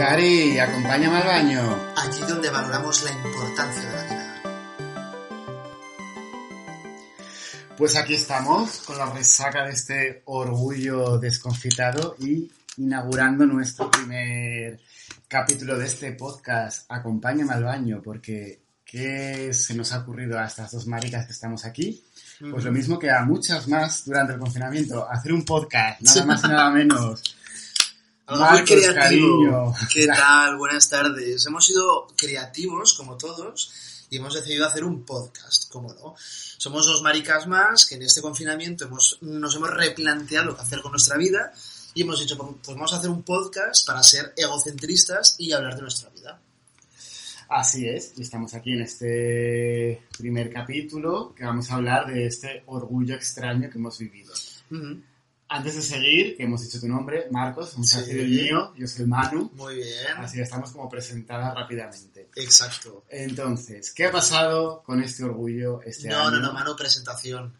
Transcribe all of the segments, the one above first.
Cari, acompáñame al baño. Allí donde valoramos la importancia de la vida. Pues aquí estamos con la resaca de este orgullo desconfitado y inaugurando nuestro primer capítulo de este podcast. Acompáñame al baño porque ¿qué se nos ha ocurrido a estas dos maricas que estamos aquí? Pues lo mismo que a muchas más durante el confinamiento, hacer un podcast, nada más y nada menos. Algo muy Marcos, creativo. cariño. ¿Qué tal? Buenas tardes. Hemos sido creativos, como todos, y hemos decidido hacer un podcast, ¿cómo no? Somos dos maricas más que en este confinamiento hemos, nos hemos replanteado qué hacer con nuestra vida y hemos dicho, pues vamos a hacer un podcast para ser egocentristas y hablar de nuestra vida. Así es, y estamos aquí en este primer capítulo que vamos a hablar de este orgullo extraño que hemos vivido. Ujú. Antes de seguir, que hemos dicho tu nombre, Marcos, un Sí. el mío, yo soy Manu, Muy bien. así estamos como presentadas rápidamente. Exacto. Entonces, ¿qué ha pasado con este orgullo este No, año? no, no, Manu, presentación.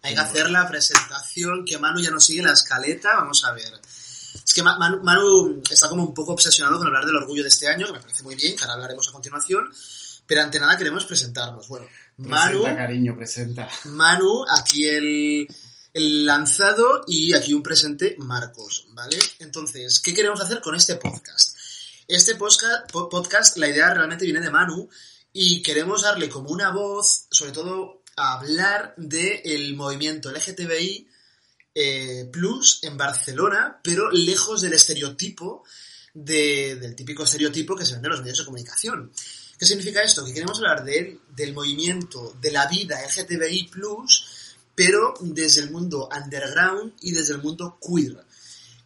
Hay que hacer la presentación, que Manu ya no sigue la escaleta, vamos a ver. Es que Ma- Manu, Manu está como un poco obsesionado con hablar del orgullo de este año, que me parece muy bien, que ahora hablaremos a continuación, pero ante nada queremos presentarnos. Bueno, Manu, Presenta, cariño, presenta. Manu, aquí el, el lanzado y aquí un presente Marcos, ¿vale? Entonces, ¿qué queremos hacer con este podcast? Este podcast, la idea realmente viene de Manu y queremos darle como una voz, sobre todo a hablar del movimiento LGTBI eh, Plus en Barcelona, pero lejos del estereotipo, de- del típico estereotipo que se vende en los medios de comunicación. ¿Qué significa esto? Que queremos hablar de- del movimiento, de la vida LGTBI Plus, pero desde el mundo underground y desde el mundo queer.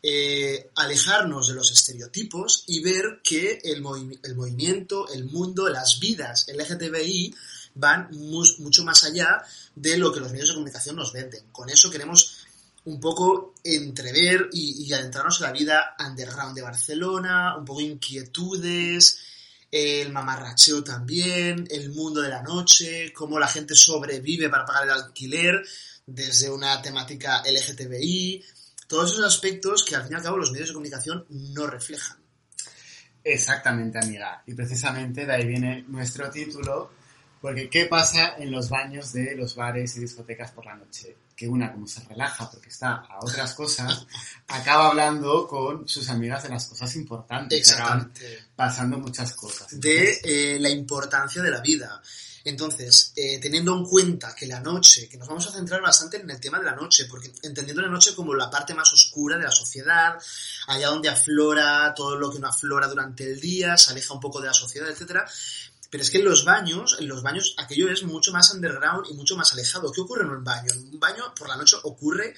Eh, alejarnos de los estereotipos y ver que el, movi- el movimiento, el mundo, las vidas LGTBI van mucho más allá de lo que los medios de comunicación nos venden. Con eso queremos un poco entrever y, y adentrarnos en la vida underground de Barcelona, un poco inquietudes, el mamarracheo también, el mundo de la noche, cómo la gente sobrevive para pagar el alquiler desde una temática LGTBI, todos esos aspectos que al fin y al cabo los medios de comunicación no reflejan. Exactamente, amiga. Y precisamente de ahí viene nuestro título, porque ¿qué pasa en los baños de los bares y discotecas por la noche? Que una, como se relaja porque está a otras cosas, acaba hablando con sus amigas de las cosas importantes. Exactamente. pasando muchas cosas. de eh, la importancia de la vida. Entonces, eh, teniendo en cuenta que la noche, que nos vamos a centrar bastante en el tema de la noche, porque entendiendo la noche como la parte más oscura de la sociedad, allá donde aflora todo lo que no aflora durante el día, se aleja un poco de la sociedad, etcétera. Pero es que en los baños, en los baños aquello es mucho más underground y mucho más alejado. ¿Qué ocurre en un baño? En un baño por la noche ocurre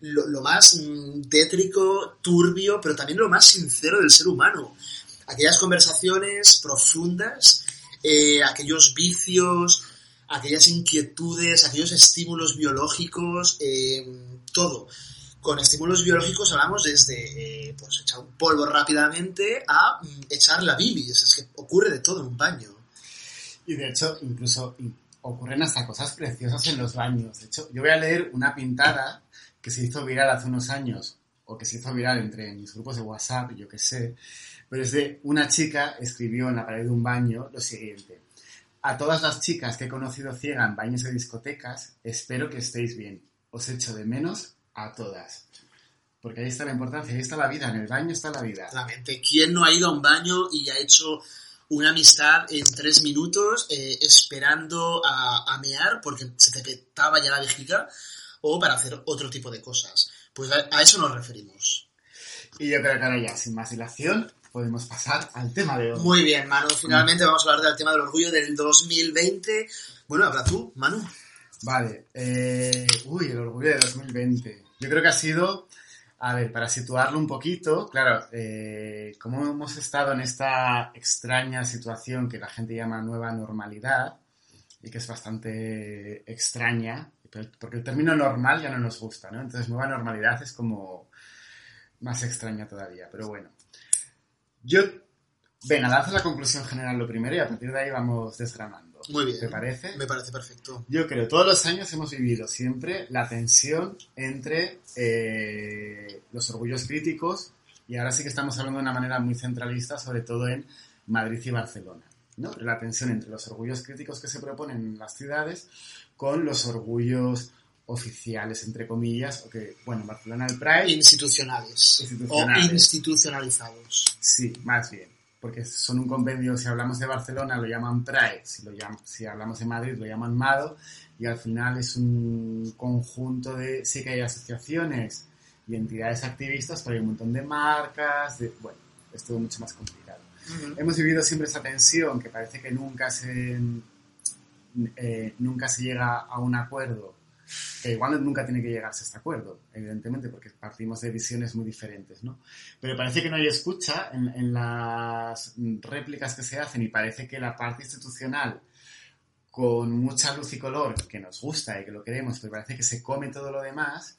lo, más mm, tétrico, turbio, pero también lo más sincero del ser humano. Aquellas conversaciones profundas, eh, aquellos vicios, aquellas inquietudes, aquellos estímulos biológicos, eh, todo. Con estímulos biológicos hablamos desde eh, pues echar un polvo rápidamente a mm, echar la bilis. Es que ocurre de todo en un baño. Y de hecho, incluso in- ocurren hasta cosas preciosas en los baños. De hecho, yo voy a leer una pintada que se hizo viral hace unos años, o que se hizo viral entre mis grupos de WhatsApp, yo qué sé, pero es de una chica escribió en la pared de un baño lo siguiente. A todas las chicas que he conocido ciega en baños de discotecas, espero que estéis bien. Os echo de menos a todas. Porque ahí está la importancia, ahí está la vida, en el baño está la vida. Exactamente. ¿Quién no ha ido a un baño y ha hecho una amistad en tres minutos eh, esperando a, a mear porque se te petaba ya la vejiga o para hacer otro tipo de cosas? Pues a, a eso nos referimos. Y yo creo que ahora ya, sin más dilación, podemos pasar al tema de hoy. Muy bien, Manu. Finalmente vamos a hablar del tema del orgullo del 2020. Bueno, habla tú, Manu. Vale, eh, uy, el orgullo de 2020. Yo creo que ha sido A ver, para situarlo un poquito, claro, eh, como hemos estado en esta extraña situación que la gente llama nueva normalidad y que es bastante extraña, porque el término normal ya no nos gusta, ¿no? Entonces, nueva normalidad es como más extraña todavía, pero bueno. Yo, venga, lanzo la conclusión general lo primero y a partir de ahí vamos desgranando. Muy bien. ¿Te parece? Me parece perfecto. Yo creo, todos los años hemos vivido siempre la tensión entre eh, los orgullos críticos y ahora sí que estamos hablando de una manera muy centralista, sobre todo en Madrid y Barcelona. ¿no? La tensión entre los orgullos críticos que se proponen en las ciudades con los orgullos oficiales, entre comillas, o que, bueno, en Barcelona el Pride... Institucionales. Institucionales. O institucionalizados. Sí, más bien. Porque son un convenio, si hablamos de Barcelona lo llaman Pride, si, lo llam- si hablamos de Madrid lo llaman MADO, y al final es un conjunto de, sí que hay asociaciones y entidades activistas, pero hay un montón de marcas, de, bueno, es todo mucho más complicado. Hemos vivido siempre esa tensión que parece que nunca se, eh, nunca se llega a un acuerdo, que igual nunca tiene que llegarse a este acuerdo, evidentemente, porque partimos de visiones muy diferentes, ¿no? Pero parece que no hay escucha en, en las réplicas que se hacen y parece que la parte institucional, con mucha luz y color, que nos gusta y que lo queremos, pero parece que se come todo lo demás,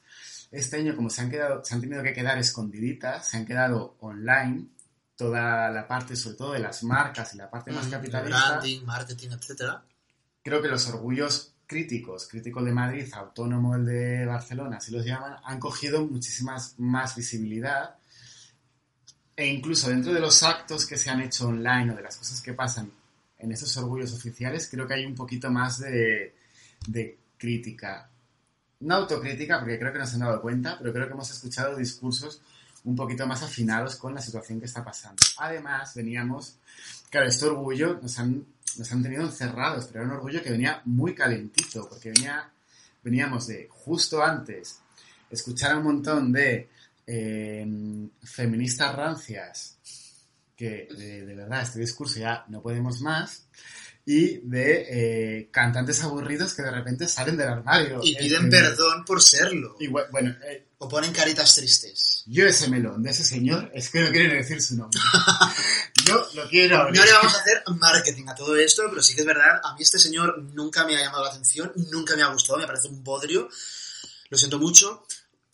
este año como se han, quedado, se han tenido que quedar escondiditas, se han quedado online, toda la parte, sobre todo de las marcas y la parte más Mm, capitalista, Branding, marketing, etcétera. creo que los orgullos críticos, crítico el de Madrid, autónomo el de Barcelona, así los llaman, han cogido muchísimas más visibilidad e incluso dentro de los actos que se han hecho online o de las cosas que pasan en esos orgullos oficiales, creo que hay un poquito más de, de crítica. No autocrítica, porque creo que no se han dado cuenta, pero creo que hemos escuchado discursos un poquito más afinados con la situación que está pasando. Además, veníamos, claro, este orgullo nos han, nos han tenido encerrados, pero era un orgullo que venía muy calentito, porque venía, veníamos de justo antes escuchar a un montón de eh, feministas rancias, que de, de verdad este discurso ya no podemos más, y de eh, cantantes aburridos que de repente salen del armario. Y piden Eh, perdón por serlo. y bu- bueno, eh, O ponen caritas tristes. yo ese melón de ese señor, es que no quiero decir su nombre. Yo lo quiero abrir. No le vamos a hacer marketing a todo esto, pero sí que es verdad, a mí este señor nunca me ha llamado la atención, nunca me ha gustado, me parece un bodrio, lo siento mucho,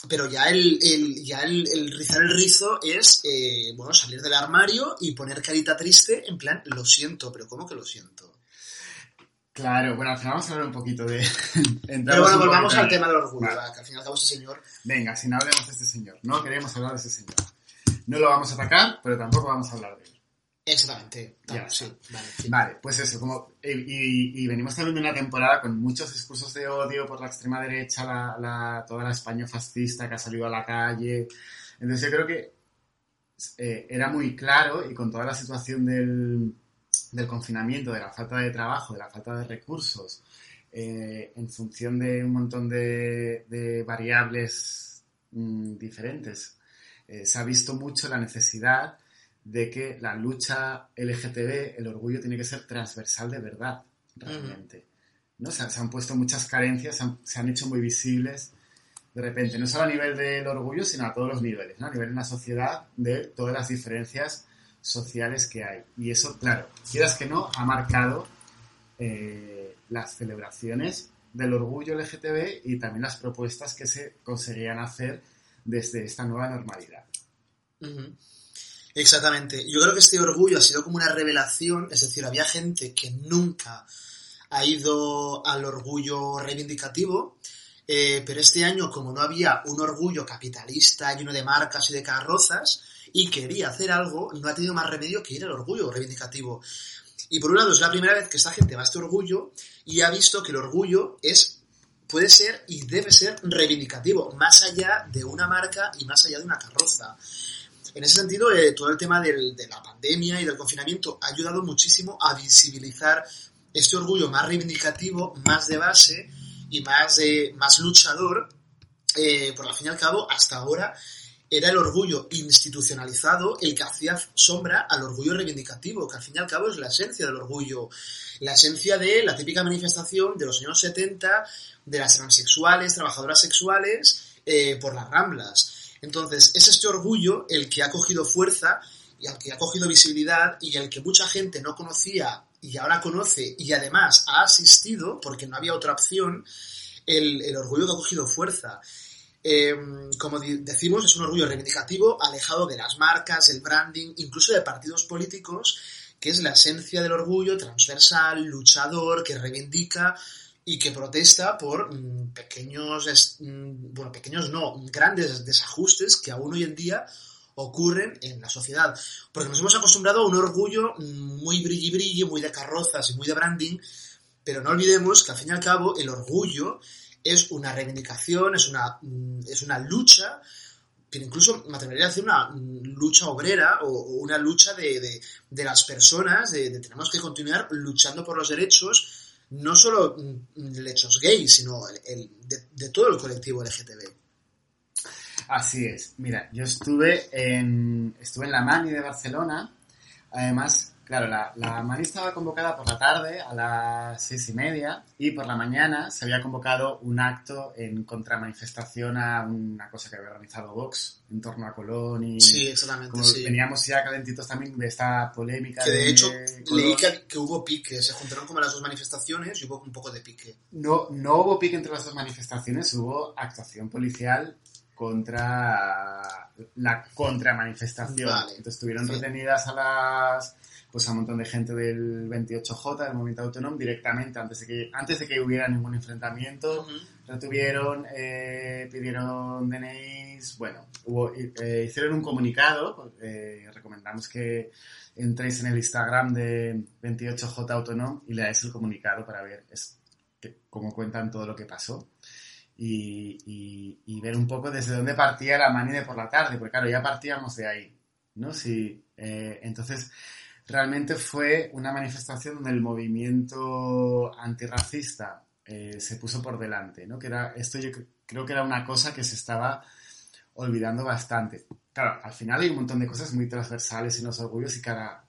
pero ya el, el- ya el, el rizar el rizo es, eh, bueno, salir del armario y poner carita triste en plan, lo siento, pero ¿cómo que lo siento? Claro, bueno, al final vamos a hablar un poquito de... Pero bueno, volvamos al tema del orgullo, Vale. va, que al fin y al cabo este señor Venga, si no hablemos de este señor. No queremos hablar de ese señor. No lo vamos a atacar, pero tampoco vamos a hablar de él. Exactamente. Ya Tal, está. sí, vale. sí. Vale, pues eso, como, y, y- y venimos también de una temporada con muchos discursos de odio por la extrema derecha, la, la- toda la España fascista que ha salido a la calle. Entonces yo creo que eh, era muy claro y con toda la situación del, del confinamiento, de la falta de trabajo, de la falta de recursos, eh, en función de un montón de, de variables mm, diferentes, eh, se ha visto mucho la necesidad de que la lucha LGTB, el orgullo, tiene que ser transversal de verdad, realmente. ¿no? Se, se han puesto muchas carencias, se han, se han hecho muy visibles de repente, no solo a nivel del orgullo, sino a todos los niveles, ¿no? a nivel de una sociedad, de todas las diferencias sociales que hay. Y eso, claro, quieras que no, ha marcado eh, las celebraciones del orgullo LGTB y también las propuestas que se conseguían hacer desde esta nueva normalidad. Ujú. Exactamente. Yo creo que este orgullo ha sido como una revelación, es decir, había gente que nunca ha ido al orgullo reivindicativo, eh, pero este año, como no había un orgullo capitalista lleno de marcas y de carrozas, y quería hacer algo, no ha tenido más remedio que ir al orgullo reivindicativo. Y por un lado, es la primera vez que esta gente va a este orgullo y ha visto que el orgullo es puede ser y debe ser reivindicativo, más allá de una marca y más allá de una carroza. En ese sentido, eh, todo el tema de la pandemia y del confinamiento ha ayudado muchísimo a visibilizar este orgullo más reivindicativo, más de base y más, más luchador, eh, por al fin y al cabo, hasta ahora era el orgullo institucionalizado el que hacía sombra al orgullo reivindicativo, que al fin y al cabo es la esencia del orgullo, la esencia de la típica manifestación de los años 70 de las transexuales, trabajadoras sexuales, eh, por las ramblas. Entonces, es este orgullo el que ha cogido fuerza y el que ha cogido visibilidad y el que mucha gente no conocía y ahora conoce y además ha asistido, porque no había otra opción, el, el orgullo que ha cogido fuerza. Eh, como decimos, es un orgullo reivindicativo, alejado de las marcas, el branding, incluso de partidos políticos, que es la esencia del orgullo transversal, luchador, que reivindica y que protesta por mm, pequeños, mm, bueno, pequeños no, grandes desajustes que aún hoy en día ocurren en la sociedad. Porque nos hemos acostumbrado a un orgullo mm, muy brilli brilli, muy de carrozas y muy de branding, pero no olvidemos que al fin y al cabo el orgullo es una reivindicación, es una, es una lucha pero incluso me atrevería a decir una lucha obrera o, una lucha de, las personas, de, tenemos que continuar luchando por los derechos, no solo derechos gays, sino de, todo el colectivo LGTB. Así es. Mira, yo estuve en, estuve en la Mani de Barcelona, además Claro, la, la mani estaba convocada por la tarde a las seis y media y por la mañana se había convocado un acto en contramanifestación a una cosa que había organizado Vox en torno a Colón y... Sí, exactamente, Veníamos ya calentitos también de esta polémica Que de, hecho leí que, hubo pique, se juntaron como las dos manifestaciones y hubo un poco de pique. No, no hubo pique entre las dos manifestaciones, hubo actuación policial contra la contramanifestación. Vale. Entonces estuvieron retenidas a las pues a un montón de gente del 28J, del movimiento autónomo, directamente, antes de que, antes de que hubiera ningún enfrentamiento, retuvieron, eh, pidieron DNIs, bueno, hubo, eh, hicieron un comunicado, eh, recomendamos que entréis en el Instagram de 28J Autónomo y leáis el comunicado para ver es, que, cómo cuentan todo lo que pasó. Y, y, ver un poco desde dónde partía la mani de por la tarde, porque claro, ya partíamos de ahí, ¿no? Sí, entonces, realmente fue una manifestación donde el movimiento antirracista eh, se puso por delante, ¿no? Que era, esto yo creo que era una cosa que se estaba olvidando bastante. Claro, al final hay un montón de cosas muy transversales en los orgullos y cada...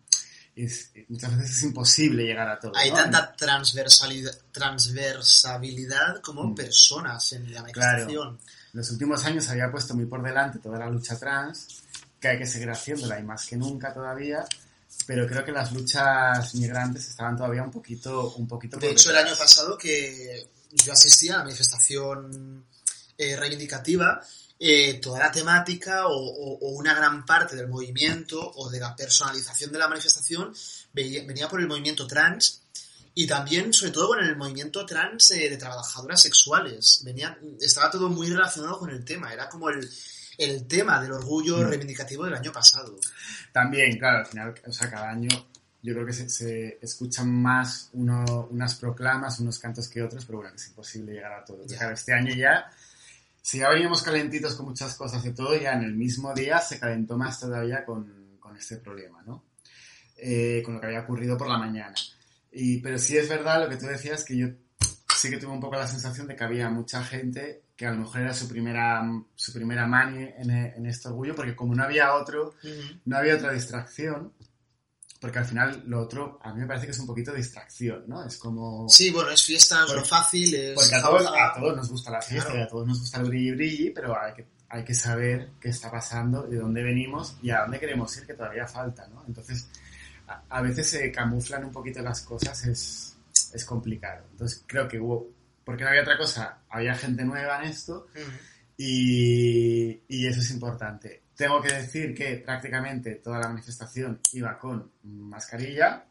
muchas veces es imposible llegar a todo. Hay tanta transversalidad, transversabilidad como mm. personas en la manifestación. Claro. En los últimos años había puesto muy por delante toda la lucha trans, que hay que seguir haciéndola y más que nunca todavía, pero creo que las luchas migrantes estaban todavía un poquito... Un poquito de hecho, el año pasado que yo asistía a la manifestación eh, reivindicativa, eh, toda la temática o, una gran parte del movimiento o de la personalización de la manifestación venía por el movimiento trans y también, sobre todo, con el movimiento trans eh, de trabajadoras sexuales. Venía, estaba todo muy relacionado con el tema. Era como el, el tema del orgullo reivindicativo del año pasado. También, claro, al final, o sea, cada año yo creo que se, escuchan más unas proclamas, unos cantos que otros, pero bueno, es imposible llegar a todo. este año ya, si ya veníamos calentitos con muchas cosas y todo, ya en el mismo día se calentó más todavía con, este problema, ¿no? Eh, con lo que había ocurrido por la mañana. Y, pero sí es verdad lo que tú decías, que yo sí que tuve un poco la sensación de que había mucha gente que a lo mejor era su primera, su primera mani en, en este orgullo, porque como no había otro, no había otra distracción, porque al final lo otro a mí me parece que es un poquito distracción, ¿no? Es como... Sí, bueno, es fiesta, es lo fácil, es... Porque a todos, a todos nos gusta la fiesta y a todos nos gusta el brilli brilli, pero hay que, hay que saber qué está pasando, de dónde venimos y a dónde queremos ir, que todavía falta, ¿no? Entonces, a, a veces se camuflan un poquito las cosas, es, es complicado. Entonces, creo que hubo porque no había otra cosa, había gente nueva en esto y, y, eso es importante. Tengo que decir que prácticamente toda la manifestación iba con mascarilla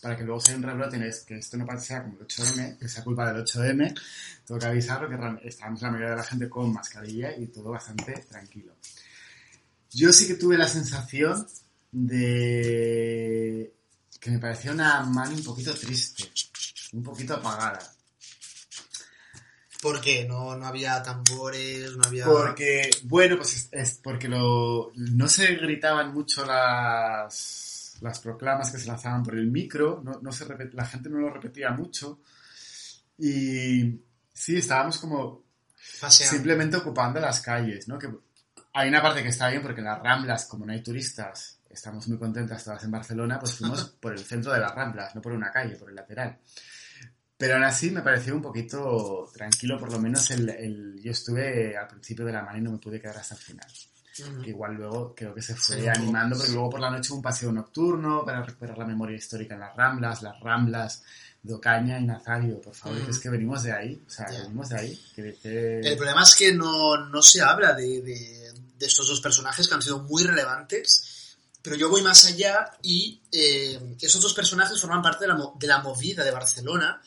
para que luego sea un rebrote, que esto no sea como el 8M, que sea culpa del 8M, tengo que avisarlo que estábamos la mayoría de la gente con mascarilla y todo bastante tranquilo. Yo sí que tuve la sensación de que me parecía una mano un poquito triste, un poquito apagada. ¿Por qué? ¿No, no había tambores? ¿No había...? Porque, bueno, pues es, porque lo, no se gritaban mucho las, las proclamas que se lanzaban por el micro, no, no se la gente no lo repetía mucho. Y sí, estábamos como simplemente ocupando las calles, ¿no? Que hay una parte que está bien porque en las Ramblas, como no hay turistas, estamos muy contentas todas en Barcelona, pues fuimos por el centro de las Ramblas, no por una calle, por el lateral. Pero aún así me pareció un poquito tranquilo, por lo menos el, el- yo estuve al principio de la mano y no me pude quedar hasta el final. Ujú. Igual luego creo que se fue Sí, animando, porque luego por la noche un paseo nocturno para recuperar la memoria histórica en las Ramblas, las Ramblas de Ocaña y Nazario, por favor, Ujú. que es que venimos de ahí, o sea, Ya. venimos de ahí. que- que- El problema es que no, no se habla de, de- de estos dos personajes que han sido muy relevantes, pero yo voy más allá y eh, esos dos personajes forman parte de la, de la movida de Barcelona,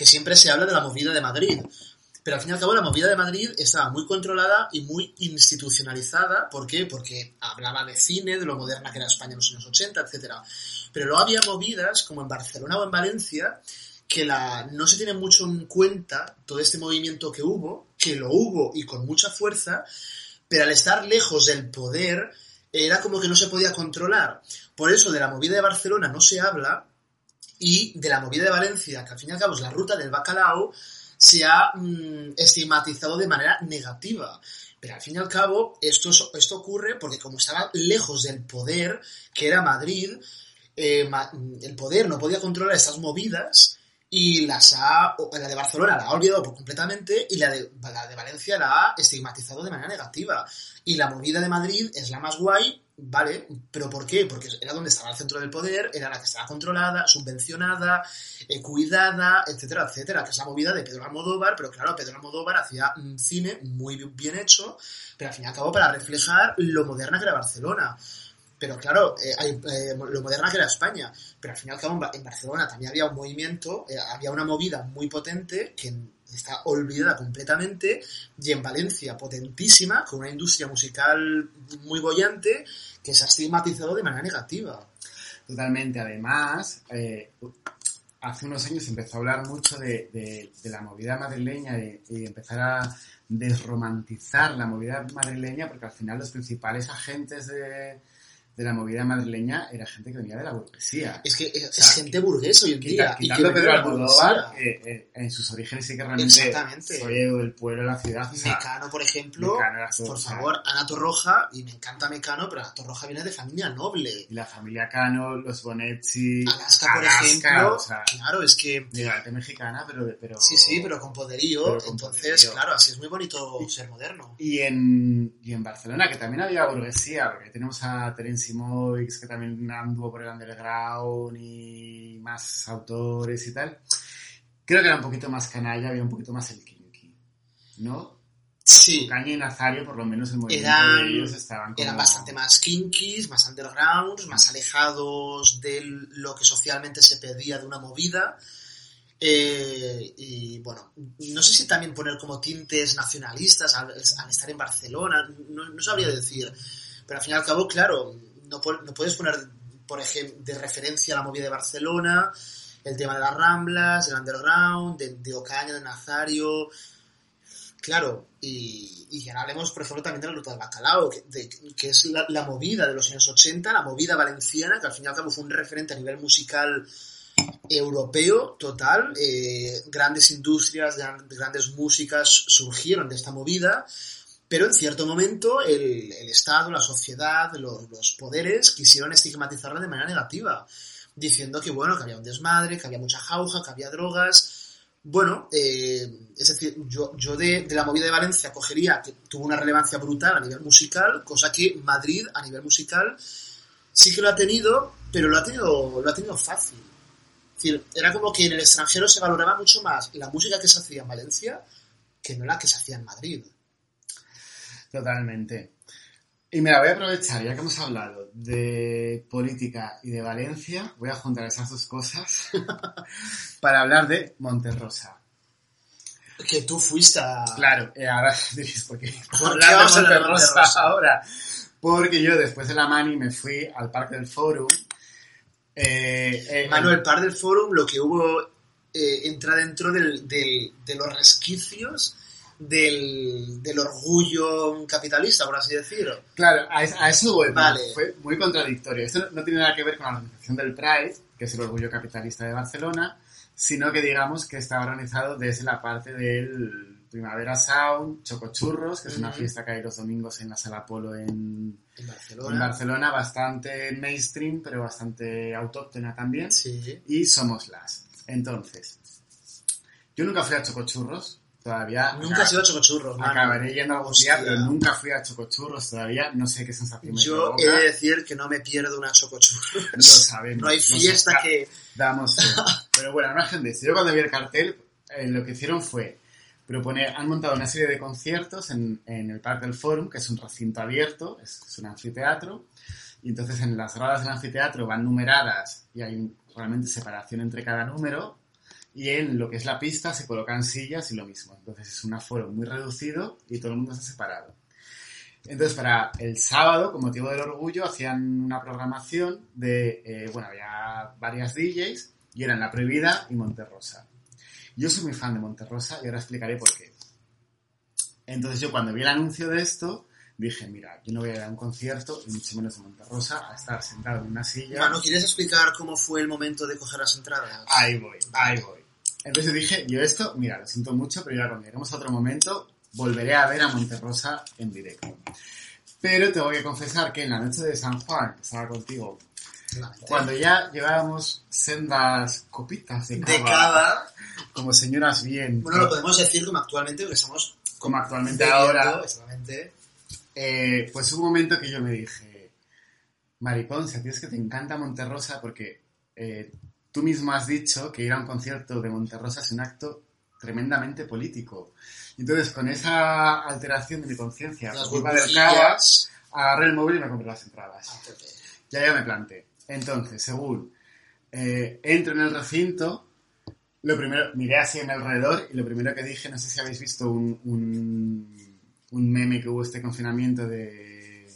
que siempre se habla de la movida de Madrid. Pero al fin y al cabo la movida de Madrid estaba muy controlada y muy institucionalizada. ¿Por qué? Porque hablaba de cine, de lo moderna que era España en los años 80, etc. Pero luego había movidas, como en Barcelona o en Valencia, que la, no se tiene mucho en cuenta todo este movimiento que hubo, que lo hubo y con mucha fuerza, pero al estar lejos del poder era como que no se podía controlar. Por eso de la movida de Barcelona no se habla y de la movida de Valencia, que al fin y al cabo es la ruta del bacalao, se ha mm, estigmatizado de manera negativa. Pero al fin y al cabo esto, es- esto ocurre porque como estaba lejos del poder, que era Madrid, eh, ma- el poder no podía controlar estas movidas y las ha, la de Barcelona la ha olvidado completamente y la la de Valencia la ha estigmatizado de manera negativa. Y la movida de Madrid es la más guay, ¿vale? ¿Pero por qué? Porque era donde estaba el centro del poder, era la que estaba controlada, subvencionada, eh, cuidada, etcétera, etcétera, que es la movida de Pedro Almodóvar, pero claro, Pedro Almodóvar hacía un cine muy bien hecho, pero al fin y al cabo para reflejar lo moderna que era Barcelona. Pero claro, eh, eh, lo moderna que era España. Pero al fin y al cabo en Ba- en Barcelona también había un movimiento, había una movida muy potente que está olvidada completamente y en Valencia potentísima, con una industria musical muy bollante que se ha estigmatizado de manera negativa. Totalmente. Además, eh, hace unos años empezó a hablar mucho de, de- de la movida madrileña y, y empezar a desromantizar la movida madrileña porque al final los principales agentes de, de la movida madrileña era gente que venía de la burguesía. Es que es, O sea, es gente burguesa hoy en día. y quitando vive Pedro la Almodóvar, eh, eh, en sus orígenes sí que realmente Exactamente. soy el pueblo de la ciudad. o sea, Mecano, por ejemplo, Mecano todo, por o sea, favor, Ana Torroja, y me encanta Mecano, pero Ana Torroja viene de familia noble. y la familia Cano, los Bonetti, Alaska, por Alaska, ejemplo, claro, es que de arte mexicana, pero, pero... sí, sí, pero con poderío, pero con entonces, poderío. claro, así es muy bonito ser moderno. Y en, y en Barcelona, que también había burguesía, porque tenemos a Terence Que también anduvo por el underground y más autores y tal. Creo que era un poquito más canalla, había un poquito más el kinky, ¿no? Sí, Caña y Nazario, por lo menos el movimiento Eran- de ellos estaban como... eran bastante más kinkies, más undergrounds, más alejados de lo que socialmente se pedía de una movida. Eh, y bueno, no sé si también poner como tintes nacionalistas al, al estar en Barcelona, no, no sabría decir. Pero al fin y al cabo, claro, no, pu- no puedes poner, por ejemplo, de referencia la movida de Barcelona, el tema de las Ramblas, del underground, de, Ocaña, de Nazario. Claro, y, y ahora hablemos, por ejemplo, también de la Ruta del Bacalao, que, es la, movida de los años 80, la movida valenciana, que al fin y al cabo fue un referente a nivel musical europeo total. eh, grandes industrias, gran- grandes músicas surgieron de esta movida, pero en cierto momento el, Estado, la sociedad, los, poderes quisieron estigmatizarla de manera negativa, diciendo que bueno, que había un desmadre, que había mucha jauja, que había drogas. Bueno, eh, es decir, yo, de, la movida de Valencia cogería que tuvo una relevancia brutal a nivel musical, cosa que Madrid a nivel musical sí que lo ha tenido, pero lo ha tenido, lo ha tenido fácil. Era como que en el extranjero se valoraba mucho más la música que se hacía en Valencia que no la que se hacía en Madrid. Totalmente. Y me la voy a aprovechar, ya que hemos hablado de política y de Valencia, voy a juntar esas dos cosas para hablar de Monterrosa. Que tú fuiste a... Claro, eh, ahora diréis, ¿por qué ¿Por qué vamos a Monterrosa ahora? Porque yo después de la Mani me fui al Parque del Forum. Eh, eh, Manuel Par del Forum, lo que hubo eh, entra dentro del, del- de los resquicios del, del orgullo capitalista, por así decirlo. Claro, a, es- a eso. Vale. Fue muy contradictorio. Esto no, no tiene nada que ver con la organización del Pride, que es el orgullo capitalista de Barcelona, sino que digamos que está organizado desde la parte del Primavera Sound, Chocochurros, que es una fiesta que hay los domingos en la Sala Polo en, En en Barcelona. Barcelona, bastante mainstream, pero bastante autóctona también. Sí. Y somos las. Entonces, Yo nunca fui a Chocochurros, todavía. Nunca has ido a Chocochurros, mano. Acabaré yendo algún Hostia. día, pero nunca fui a Chocochurros todavía. No sé qué sensación me Yo he de decir que no me pierdo una Chocochurros. Lo sabemos. No hay fiesta que... Damos fe. Pero bueno, eso, yo cuando vi el cartel, eh, lo que hicieron fue proponer, han montado una serie de conciertos en, en el Parque del Forum, que es un recinto abierto, es, es un anfiteatro, y entonces en las gradas del anfiteatro van numeradas y hay realmente separación entre cada número, y en lo que es la pista se colocan sillas y lo mismo. Entonces es un aforo muy reducido y todo el mundo está separado. Entonces, para el sábado, con motivo del orgullo, hacían una programación de, eh, bueno, había varias DJs y eran La Prohibida y Monterrosa. Yo soy muy fan de Monterrosa y ahora explicaré por qué. Entonces yo cuando vi el anuncio de esto, dije, mira, yo no voy a ir a un concierto, y mucho menos de Monterrosa, a estar sentado en una silla. Mano, ¿quieres explicar cómo fue el momento de coger las entradas? Ahí voy, ahí voy. Entonces dije, yo esto, mira, lo siento mucho, pero ya cuando lleguemos a otro momento, volveré a ver a Monterrosa en directo. Pero tengo que confesar que en la noche de San Juan, que estaba contigo, cuando ya llevábamos sendas copitas de cava, De cada... como señoras bien, Bueno, lo podemos decir como actualmente, porque estamos... como actualmente bebiendo, ahora, Exactamente. eh, pues hubo un momento que yo me dije, Maripón, si a ti es que te encanta Monterrosa, porque eh, tú mismo has dicho que ir a un concierto de Monterrosa es un acto tremendamente político. Y entonces, con esa alteración de mi conciencia, Las agarré el móvil y me compré las entradas. Ah. Ya ya me planté. Entonces, según eh, entro en el recinto, lo primero, miré así en alrededor y lo primero que dije, no sé si habéis visto un, un, un meme que hubo este confinamiento de,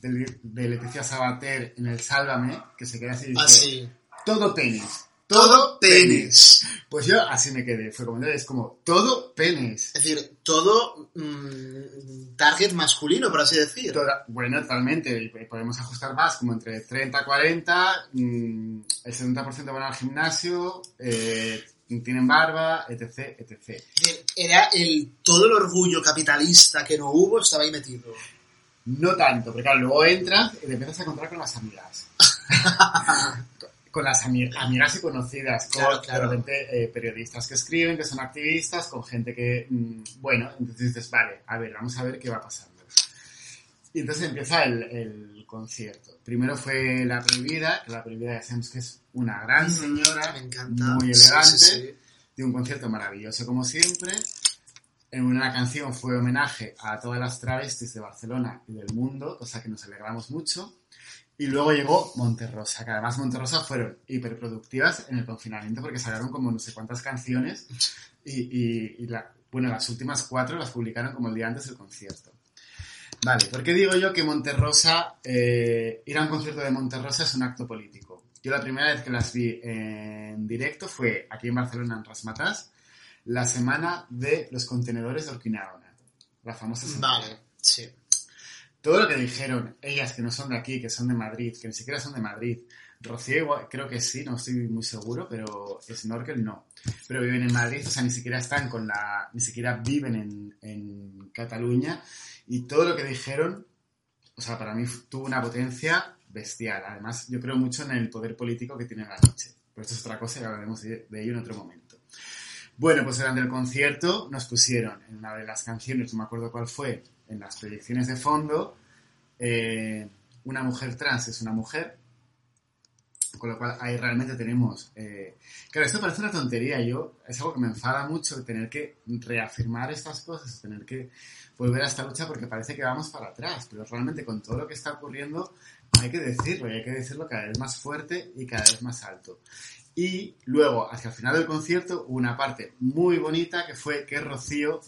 de, de Leticia Sabater en el Sálvame, que se queda así y dice, Ah, sí. Todo penis. Todo penis. Pues yo así me quedé. Fue como, es como, todo penis. Es decir, todo mm, target masculino, por así decir. Toda- bueno, totalmente. Podemos ajustar más, como entre 30 y 40. mm, el 70% van al gimnasio, eh, tienen barba, etc, etc. Era el todo el orgullo capitalista que no hubo, estaba ahí metido. No tanto, porque claro, luego entras y te empiezas a encontrar con las amigas. con las ami- amigas y conocidas, con Claro, claro. de repente eh, periodistas que escriben, que son activistas, con gente que, mm, bueno, entonces dices, vale, a ver, vamos a ver qué va pasando. Y entonces empieza el, el concierto. Primero fue La Prohibida, que La Prohibida ya sabemos que es una gran señora, Me encanta. muy Sí, sí, elegante, sí. de un concierto maravilloso como siempre. En una canción fue homenaje a todas las travestis de Barcelona y del mundo, cosa que nos alegramos mucho. Y luego llegó Monterrosa, que además Monterrosa fueron hiperproductivas en el confinamiento porque sacaron como no sé cuántas canciones y, y- y la- bueno, las últimas cuatro las publicaron como el día antes del concierto. Vale, ¿por qué digo yo que Monterrosa, eh, ir a un concierto de Monterrosa es un acto político? Yo la primera vez que las vi en directo fue aquí en Barcelona, en Rasmatas, la semana de los contenedores de Urquinaona, la famosa semana. Vale, sí. Todo lo que dijeron ellas que no son de aquí, que son de Madrid, que ni siquiera son de Madrid, Rocío creo que sí, no estoy muy seguro, pero Snorkel no. Pero viven en Madrid, o sea, ni siquiera están con la, ni siquiera viven en, Cataluña. Y todo lo que dijeron, o sea, para mí tuvo una potencia bestial. Además, yo creo mucho en el poder político que tiene la noche. Pero esto es otra cosa y hablaremos de, de ello en otro momento. Bueno, pues durante el concierto nos pusieron en una de las canciones, no me acuerdo cuál fue, en las proyecciones de fondo, eh, una mujer trans es una mujer, con lo cual ahí realmente tenemos... eh, claro, esto parece una tontería, yo es algo que me enfada mucho tener que reafirmar estas cosas, tener que volver a esta lucha porque parece que vamos para atrás, pero realmente con todo lo que está ocurriendo hay que decirlo y hay que decirlo cada vez más fuerte y cada vez más alto. Y luego, hacia el final del concierto, una parte muy bonita que fue que Rocío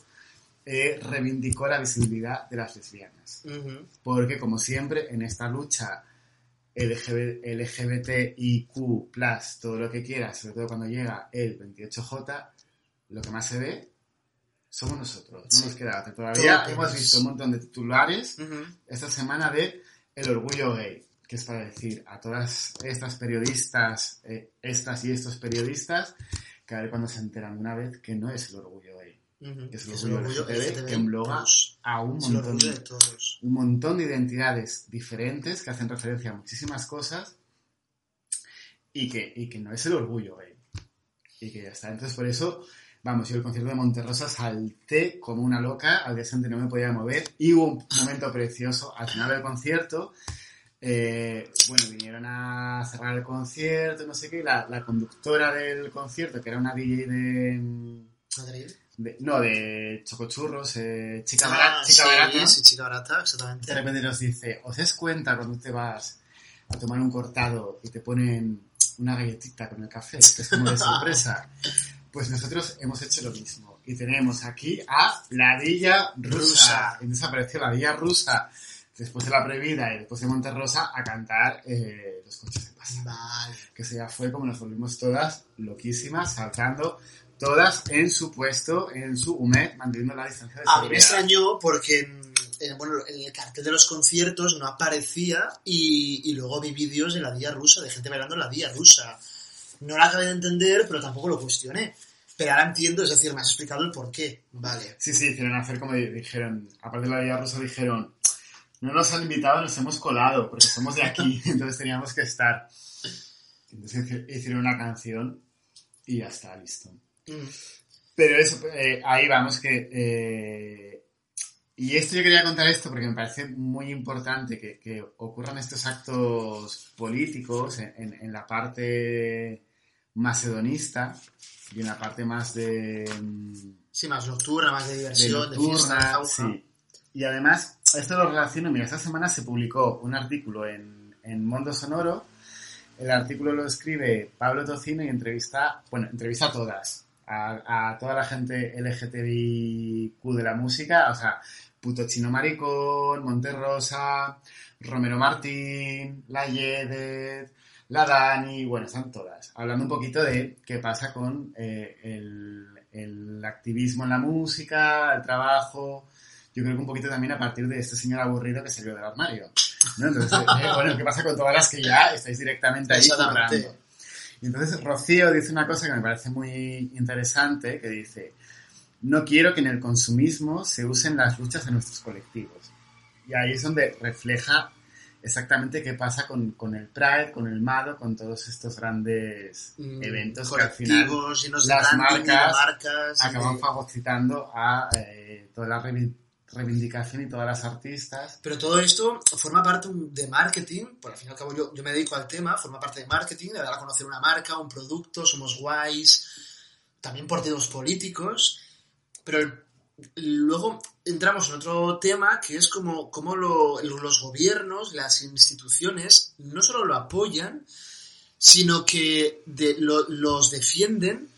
eh, reivindicó la visibilidad de las lesbianas. Porque, como siempre, en esta lucha LGB, LGBTIQ, todo lo que quieras, sobre todo cuando llega el 28J, lo que más se ve somos nosotros. No Sí. nos queda. Todavía Todo hemos visto un montón de titulares esta semana de el orgullo gay, que es para decir a todas estas periodistas, eh, estas y estos periodistas, que a ver cuando se enteran de una vez que no es el orgullo gay, Es el Es orgullo, LGTB, que engloba a un Es el montón, orgullo de todos. un montón de identidades diferentes que hacen referencia a muchísimas cosas y que, y que no es el orgullo gay. Y que ya está. Entonces, por eso Vamos, yo el concierto de Monterrosa salté como una loca, al día siguiente no me podía mover y hubo un momento precioso al final del concierto. eh, bueno, vinieron a cerrar el concierto, no sé qué, y la, la conductora del concierto, que era una DJ de... Madrid. De- no, de Chocochurros, eh, Chica, Ah, Bara- Chica sí, Barata, sí, chica barata, exactamente. de repente nos dice, ¿os das cuenta cuando te vas a tomar un cortado y te ponen una galletita con el café, que es como de sorpresa? Pues nosotros hemos hecho lo mismo. Y tenemos aquí a la Villa Rusa. Y entonces apareció la Villa Rusa después de la Prohibida y después de Monterrosa a cantar eh, Los coches de pasa. Vale. Que se ya fue como nos volvimos todas loquísimas, saltando todas en su puesto, en su humed, manteniendo la distancia de A mí me seguridad. extrañó porque en, en- bueno, en el cartel de los conciertos no aparecía y, y luego vi vídeos de la vía rusa, de gente bailando en la vía rusa. No la acabé de entender, pero tampoco lo cuestioné. Pero ahora entiendo, es decir, me has explicado el por qué. Vale. Sí, sí, hicieron hacer como di- dijeron, aparte de la Villa Rusa dijeron, no nos han invitado, nos hemos colado, porque somos de aquí, entonces teníamos que estar. Entonces hici- hicieron una canción y ya está, listo. Pero eso, eh, ahí vamos que... eh, y esto yo quería contar esto porque me parece muy importante que, que ocurran estos actos políticos en, en- en la parte macedonista y en la parte más de... mm, Sí, más nocturna, más de de diversión, de, fiesta, de nocturna, sí. Y además, esto lo relaciono, mira, esta semana se publicó un artículo en, en Mondo Sonoro, el artículo lo escribe Pablo Tocino y entrevista, bueno, entrevista a todas, a, a toda la gente LGTBIQ de la música, o sea, Puto Chino Maricón, Monterrosa, Romero Martín, La Yedet, La Dani, bueno, están todas, hablando un poquito de qué pasa con eh, el, el activismo en la música, el trabajo, yo creo que un poquito también a partir de este señor aburrido que salió del armario. ¿no? Entonces, eh, bueno, ¿qué pasa con todas las que ya estáis directamente ahí Exactamente. Y entonces Rocío dice una cosa que me parece muy interesante, que dice, no quiero que en el consumismo se usen las luchas de nuestros colectivos. Y ahí es donde refleja exactamente qué pasa con, con el Pride, con el MADO, con todos estos grandes Mm, eventos que al final llenos de las marcas marcas, acaban fagocitando a eh, toda la revi- reivindicación y todas las artistas. Pero todo esto forma parte de marketing, por al fin y al cabo yo, yo me dedico al tema, forma parte de marketing, de dar a conocer una marca, un producto, somos guays, también partidos políticos, pero luego entramos en otro tema que es como, como lo- los gobiernos, las instituciones, no solo lo apoyan, sino que los defienden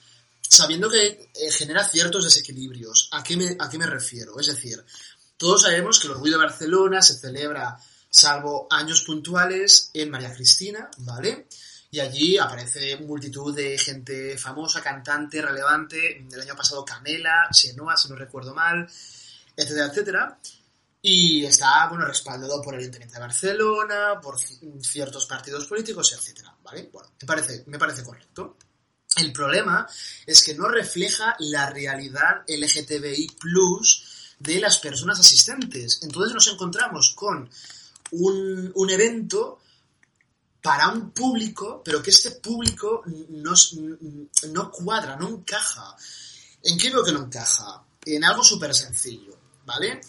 sabiendo que eh, genera ciertos desequilibrios. ¿A qué, me, ¿A qué me refiero? Es decir, todos sabemos que el Orgullo de Barcelona se celebra, salvo años puntuales, en María Cristina, ¿vale? Y allí aparece multitud de gente famosa, cantante, relevante. El año pasado Camela, Xenoa, si no recuerdo mal, etcétera, etcétera. Y está, bueno, respaldado por el Ayuntamiento de Barcelona, por ci- ciertos partidos políticos, etcétera, ¿vale? Bueno, me parece, me parece correcto. El problema es que no refleja la realidad LGTBI de las personas asistentes. Entonces nos encontramos con un, evento para un público, pero que este público no, no cuadra, no encaja. ¿En qué veo que no encaja? En algo súper sencillo, ¿vale?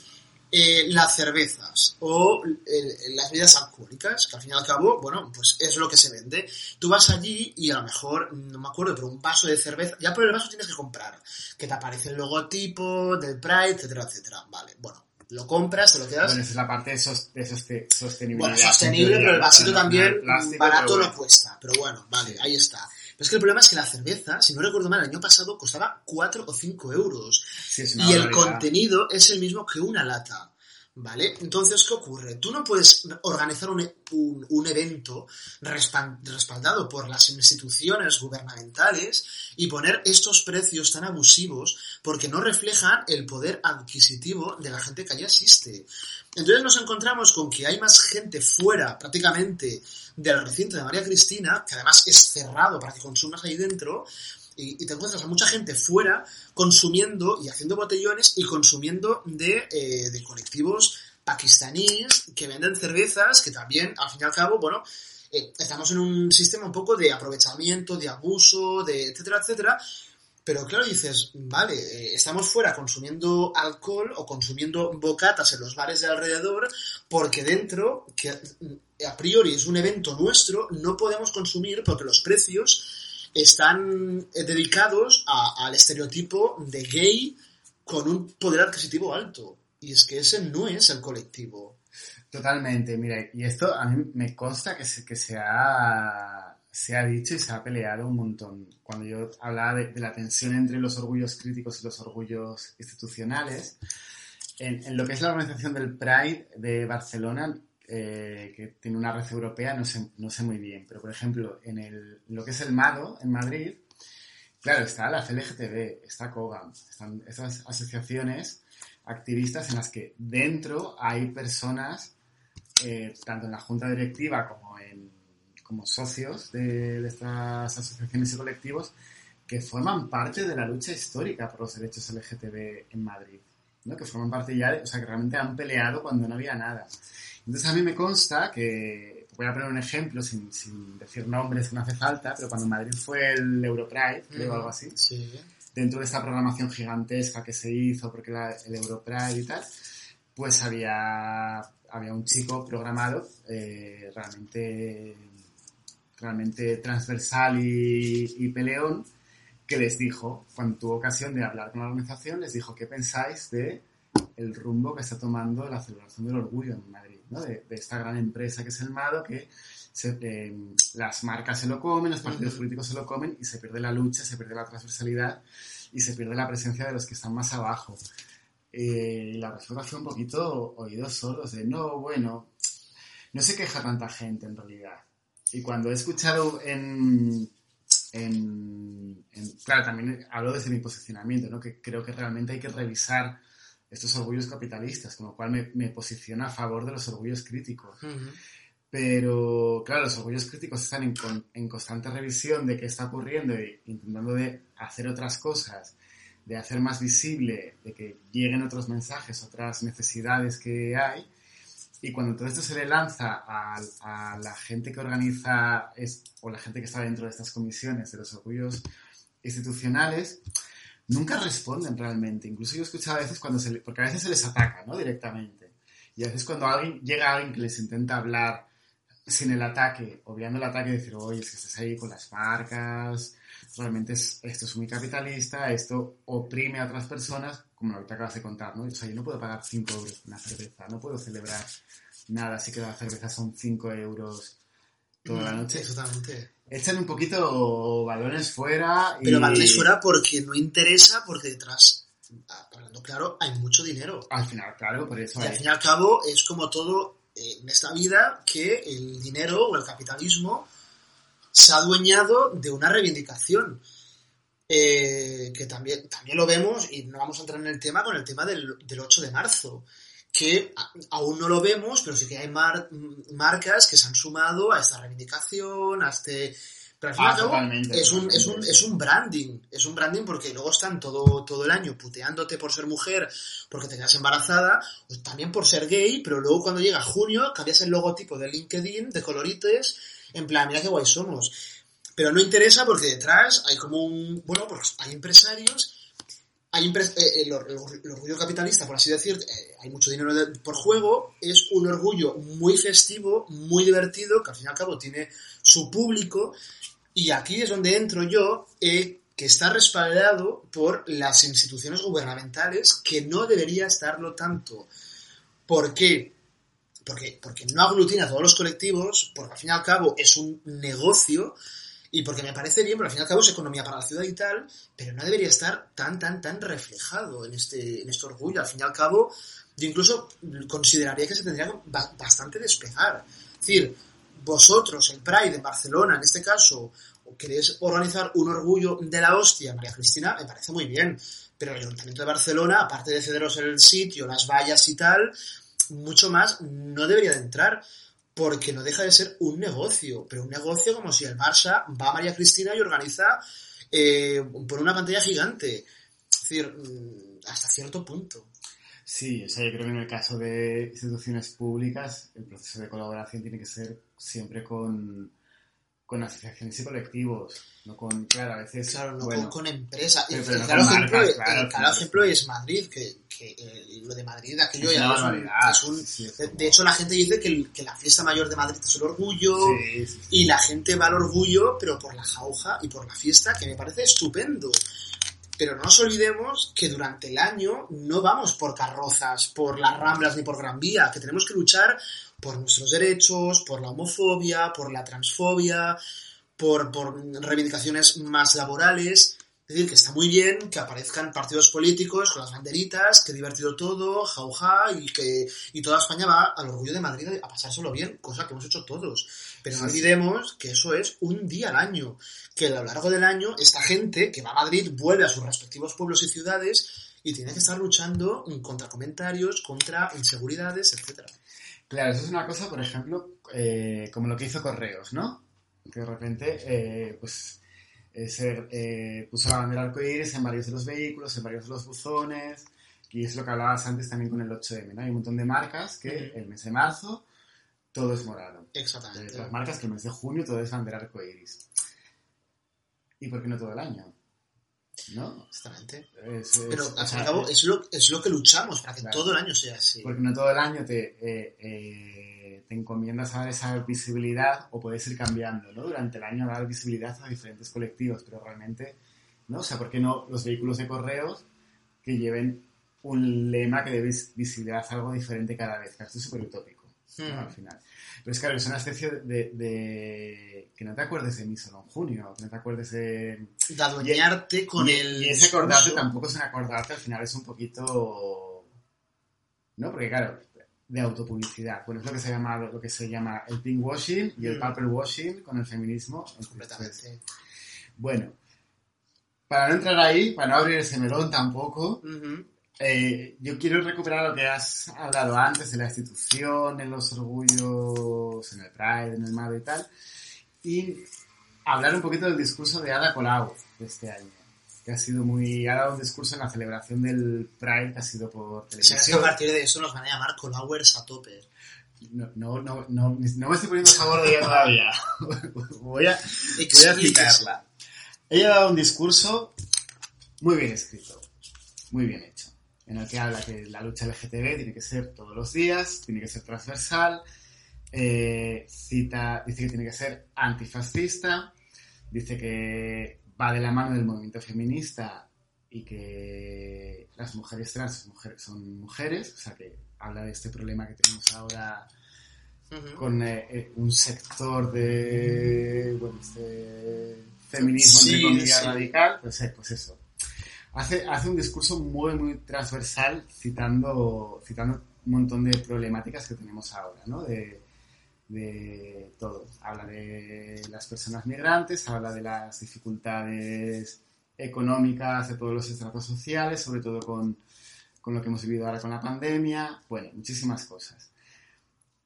Eh, las cervezas o eh, las bebidas alcohólicas, que al fin y al cabo, bueno, pues es lo que se vende. Tú vas allí y a lo mejor, no me acuerdo, pero un vaso de cerveza, ya por el vaso tienes que comprar, que te aparece el logotipo del Pride, etcétera, etcétera. Vale, bueno, lo compras, te lo quedas. Bueno, esa es la parte de, sos- de soste- sostenibilidad. Bueno, sostenible, pero el vasito también barato no bueno. cuesta. Pero bueno, vale, ahí está. Pero es que el problema es que la cerveza, si no recuerdo mal, el año pasado costaba 4 o 5 euros. Sí, Y el barbaridad. contenido es el mismo que una lata. ¿Vale? Entonces, ¿qué ocurre? Tú no puedes organizar un, un- evento respaldado por las instituciones gubernamentales y poner estos precios tan abusivos porque no reflejan el poder adquisitivo de la gente que allí asiste. Entonces nos encontramos con que hay más gente fuera prácticamente del recinto de María Cristina, que además es cerrado para que consumas ahí dentro, y, te encuentras a mucha gente fuera consumiendo y haciendo botellones y consumiendo de, eh, de colectivos pakistaníes que venden cervezas que también, al fin y al cabo, bueno, eh, estamos en un sistema un poco de aprovechamiento, de abuso, de etcétera, etcétera. Pero claro, dices, vale, eh, estamos fuera consumiendo alcohol o consumiendo bocatas en los bares de alrededor, porque dentro, que mm, a priori es un evento nuestro, no podemos consumir porque los precios están eh, dedicados a- al estereotipo de gay con un poder adquisitivo alto. Y es que ese no es el colectivo. Totalmente, mira, y esto a mí me consta que se, que se, ha, se ha dicho y se ha peleado un montón. Cuando yo hablaba de, de la tensión entre los orgullos críticos y los orgullos institucionales, en, en lo que es la organización del Pride de Barcelona, eh, que tiene una red europea, no sé, no sé muy bien, pero por ejemplo, en, el, lo que es el MADO, en Madrid, claro, está la CLGTB, está COGAM, están estas asociaciones activistas en las que dentro hay personas, eh, tanto en la junta directiva como, en, como socios de, de estas asociaciones y colectivos, que forman parte de la lucha histórica por los derechos LGTB en Madrid, ¿no? que forman parte ya, de, o sea, que realmente han peleado cuando no había nada. Entonces a mí me consta que, voy a poner un ejemplo sin, sin decir nombres, que no hace falta, pero cuando en Madrid fue el Europride, creo, Mm. algo así, Sí. dentro de esta programación gigantesca que se hizo porque era el Europride y tal, pues había, había un chico programado eh, realmente, realmente transversal y, y peleón que les dijo, cuando tuvo ocasión de hablar con la organización, les dijo, ¿qué pensáis de el rumbo que está tomando la celebración del orgullo en Madrid? ¿no? De, de esta gran empresa que es el MADO, que se- eh, las marcas se lo comen, los partidos políticos se lo comen y se pierde la lucha, se pierde la transversalidad y se pierde la presencia de los que están más abajo. Eh, y la respuesta fue un poquito oídos sordos de no, bueno, no se queja tanta gente en realidad. Y cuando he escuchado en, en, en- claro, también hablo desde mi posicionamiento, ¿no? que creo que realmente hay que revisar estos orgullos capitalistas, con lo cual me, me posiciono a favor de los orgullos críticos. Ujú. Pero, claro, los orgullos críticos están en, con- en constante revisión de qué está ocurriendo e intentando de hacer otras cosas, de hacer más visible, de que lleguen otros mensajes, otras necesidades que hay. Y cuando todo esto se le lanza a, a la gente que organiza es- o la gente que está dentro de estas comisiones de los orgullos institucionales, nunca responden realmente. Incluso yo he escuchado a veces cuando se le- porque a veces se les ataca, ¿no? Directamente. Y a veces cuando alguien, llega alguien que les intenta hablar sin el ataque, obviando el ataque, decir, oye, es que estás ahí con las marcas, realmente es- esto es muy capitalista, esto oprime a otras personas, como lo que te acabas de contar, ¿no? O sea, yo no puedo pagar 5 euros por una cerveza, no puedo celebrar nada, así que la cerveza son 5 euros toda la noche. Echan un poquito balones fuera y... Pero balones fuera porque no interesa, porque detrás, hablando claro, hay mucho dinero. Al final, claro, por eso Y al fin y al cabo es como todo eh, en esta vida que el dinero o el capitalismo se ha adueñado de una reivindicación. eh, que también, también lo vemos, y no vamos a entrar en el tema, con el tema del, del 8 de marzo, que aún no lo vemos, pero sí que hay mar- marcas que se han sumado a esta reivindicación, a este... Pero al fin y Ah, al cabo totalmente, es un, es, un, es un branding, es un branding porque luego están todo, todo el año puteándote por ser mujer, porque te quedas embarazada, o también por ser gay, pero luego cuando llega junio cambias el logotipo de LinkedIn de colorites, en plan, mira qué guay somos. Pero no interesa porque detrás hay como un, bueno, pues hay empresarios, hay eh, el, or- el or- el orgullo capitalista, por así decir, eh, hay mucho dinero por juego, es un orgullo muy festivo, muy divertido, que al fin y al cabo tiene su público, y aquí es donde entro yo, eh, que está respaldado por las instituciones gubernamentales, que no debería estarlo tanto. ¿Por qué? Porque, porque no aglutina a todos los colectivos, porque al fin y al cabo es un negocio, y porque me parece bien, pero al fin y al cabo es economía para la ciudad y tal, pero no debería estar tan, tan, tan reflejado en este, en este orgullo. Al fin y al cabo, yo incluso consideraría que se tendría que ba- bastante despegar. Es decir, vosotros, el Pride en Barcelona, en este caso, queréis organizar un orgullo de la hostia, María Cristina, me parece muy bien. Pero el Ayuntamiento de Barcelona, aparte de cederos el sitio, las vallas y tal, mucho más no debería de entrar porque no deja de ser un negocio, pero un negocio como si el Barça va a María Cristina y organiza eh, por una pantalla gigante. Es decir, mm, hasta cierto punto. Sí, o sea, yo creo que en el caso de instituciones públicas el proceso de colaboración tiene que ser siempre con, con asociaciones y colectivos, no con, claro, a veces, Claro, no bueno, con, con empresa. Y pero- el claro, ejemplo, marcas, el claro, claro claro. ejemplo es Madrid, que, que eh, lo de Madrid, aquello Es ya es un- es un- sí, sí, es de, hecho, la gente dice que, que la fiesta mayor de Madrid es el orgullo, sí. y la gente va al orgullo, pero por la jauja y por la fiesta, que me parece estupendo. Pero no nos olvidemos que durante el año no vamos por carrozas, por las ramblas ni por Gran Vía, que tenemos que luchar por nuestros derechos, por la homofobia, por la transfobia, por, por reivindicaciones más laborales. Es decir, que está muy bien que aparezcan partidos políticos con las banderitas, que divertido todo, jauja, y que y toda España va al orgullo de Madrid a pasárselo bien, cosa que hemos hecho todos. Pero no olvidemos que eso es un día al año, que a lo largo del año esta gente que va a Madrid vuelve a sus respectivos pueblos y ciudades y tiene que estar luchando contra comentarios, contra inseguridades, etcétera. Claro, eso es una cosa, por ejemplo, eh, como lo que hizo Correos, ¿no? Que de repente, eh, pues, eh, se eh, puso la bandera arcoíris en varios de los vehículos, en varios de los buzones, y es lo que hablabas antes también con el 8M, ¿no? Hay un montón de marcas que el mes de marzo todo es morado. Hay Exactamente. otras marcas que el mes de junio todo es bandera arcoíris. ¿Y por qué no todo el año? ¿No? Exactamente. Es- es- Pero al fin y al cabo es lo, es lo que luchamos para que Claro. todo el año sea así. Porque no todo el año te, eh, eh, te encomiendas a dar esa visibilidad o puedes ir cambiando, ¿no? Durante el año dar visibilidad a diferentes colectivos, pero realmente, ¿no? O sea, ¿por qué no los vehículos de correos que lleven un lema que dé vis- visibilidad a algo diferente cada vez? Esto es súper utópico, ¿no? Hmm. Al final. Pero es claro, es una especie de, de- que no te acuerdes de mí solo en junio, que no te acuerdes de... De adueñarte con y, el. y ese acordarte tampoco es un acordarte, al final es un poquito... ¿No? Porque claro, de autopublicidad. Bueno, es lo que se llama, lo que se llama el pink washing y el Mm. purple washing con el feminismo. Completamente. bueno, para no entrar ahí, para no abrir ese melón tampoco. Eh, yo quiero recuperar lo que has hablado antes de la institución, en los orgullos, en el Pride, en el MAD y tal, y hablar un poquito del discurso de Ada Colau de este año, que ha sido muy... ha dado un discurso en la celebración del Pride que ha sido por O sea, televisión. a partir de eso nos van a llamar Colowers a tope. No, no, no, no, no me estoy poniendo a favor de ella todavía. voy, a, voy a citarla. Ella ha dado un discurso muy bien escrito, muy bien en el que habla que la lucha LGTB tiene que ser todos los días, tiene que ser transversal, eh, cita, dice que tiene que ser antifascista, dice que va de la mano del movimiento feminista y que las mujeres trans son mujeres, son mujeres, o sea que habla de este problema que tenemos ahora con eh, eh, un sector de bueno, este feminismo Sí, entre comillas sí. radical, pues, eh, pues eso. Hace, hace un discurso muy, muy transversal citando, citando un montón de problemáticas que tenemos ahora, ¿no? De, todo. Habla de las personas migrantes, habla de las dificultades económicas de todos los estratos sociales, sobre todo con, con lo que hemos vivido ahora con la pandemia, bueno, muchísimas cosas.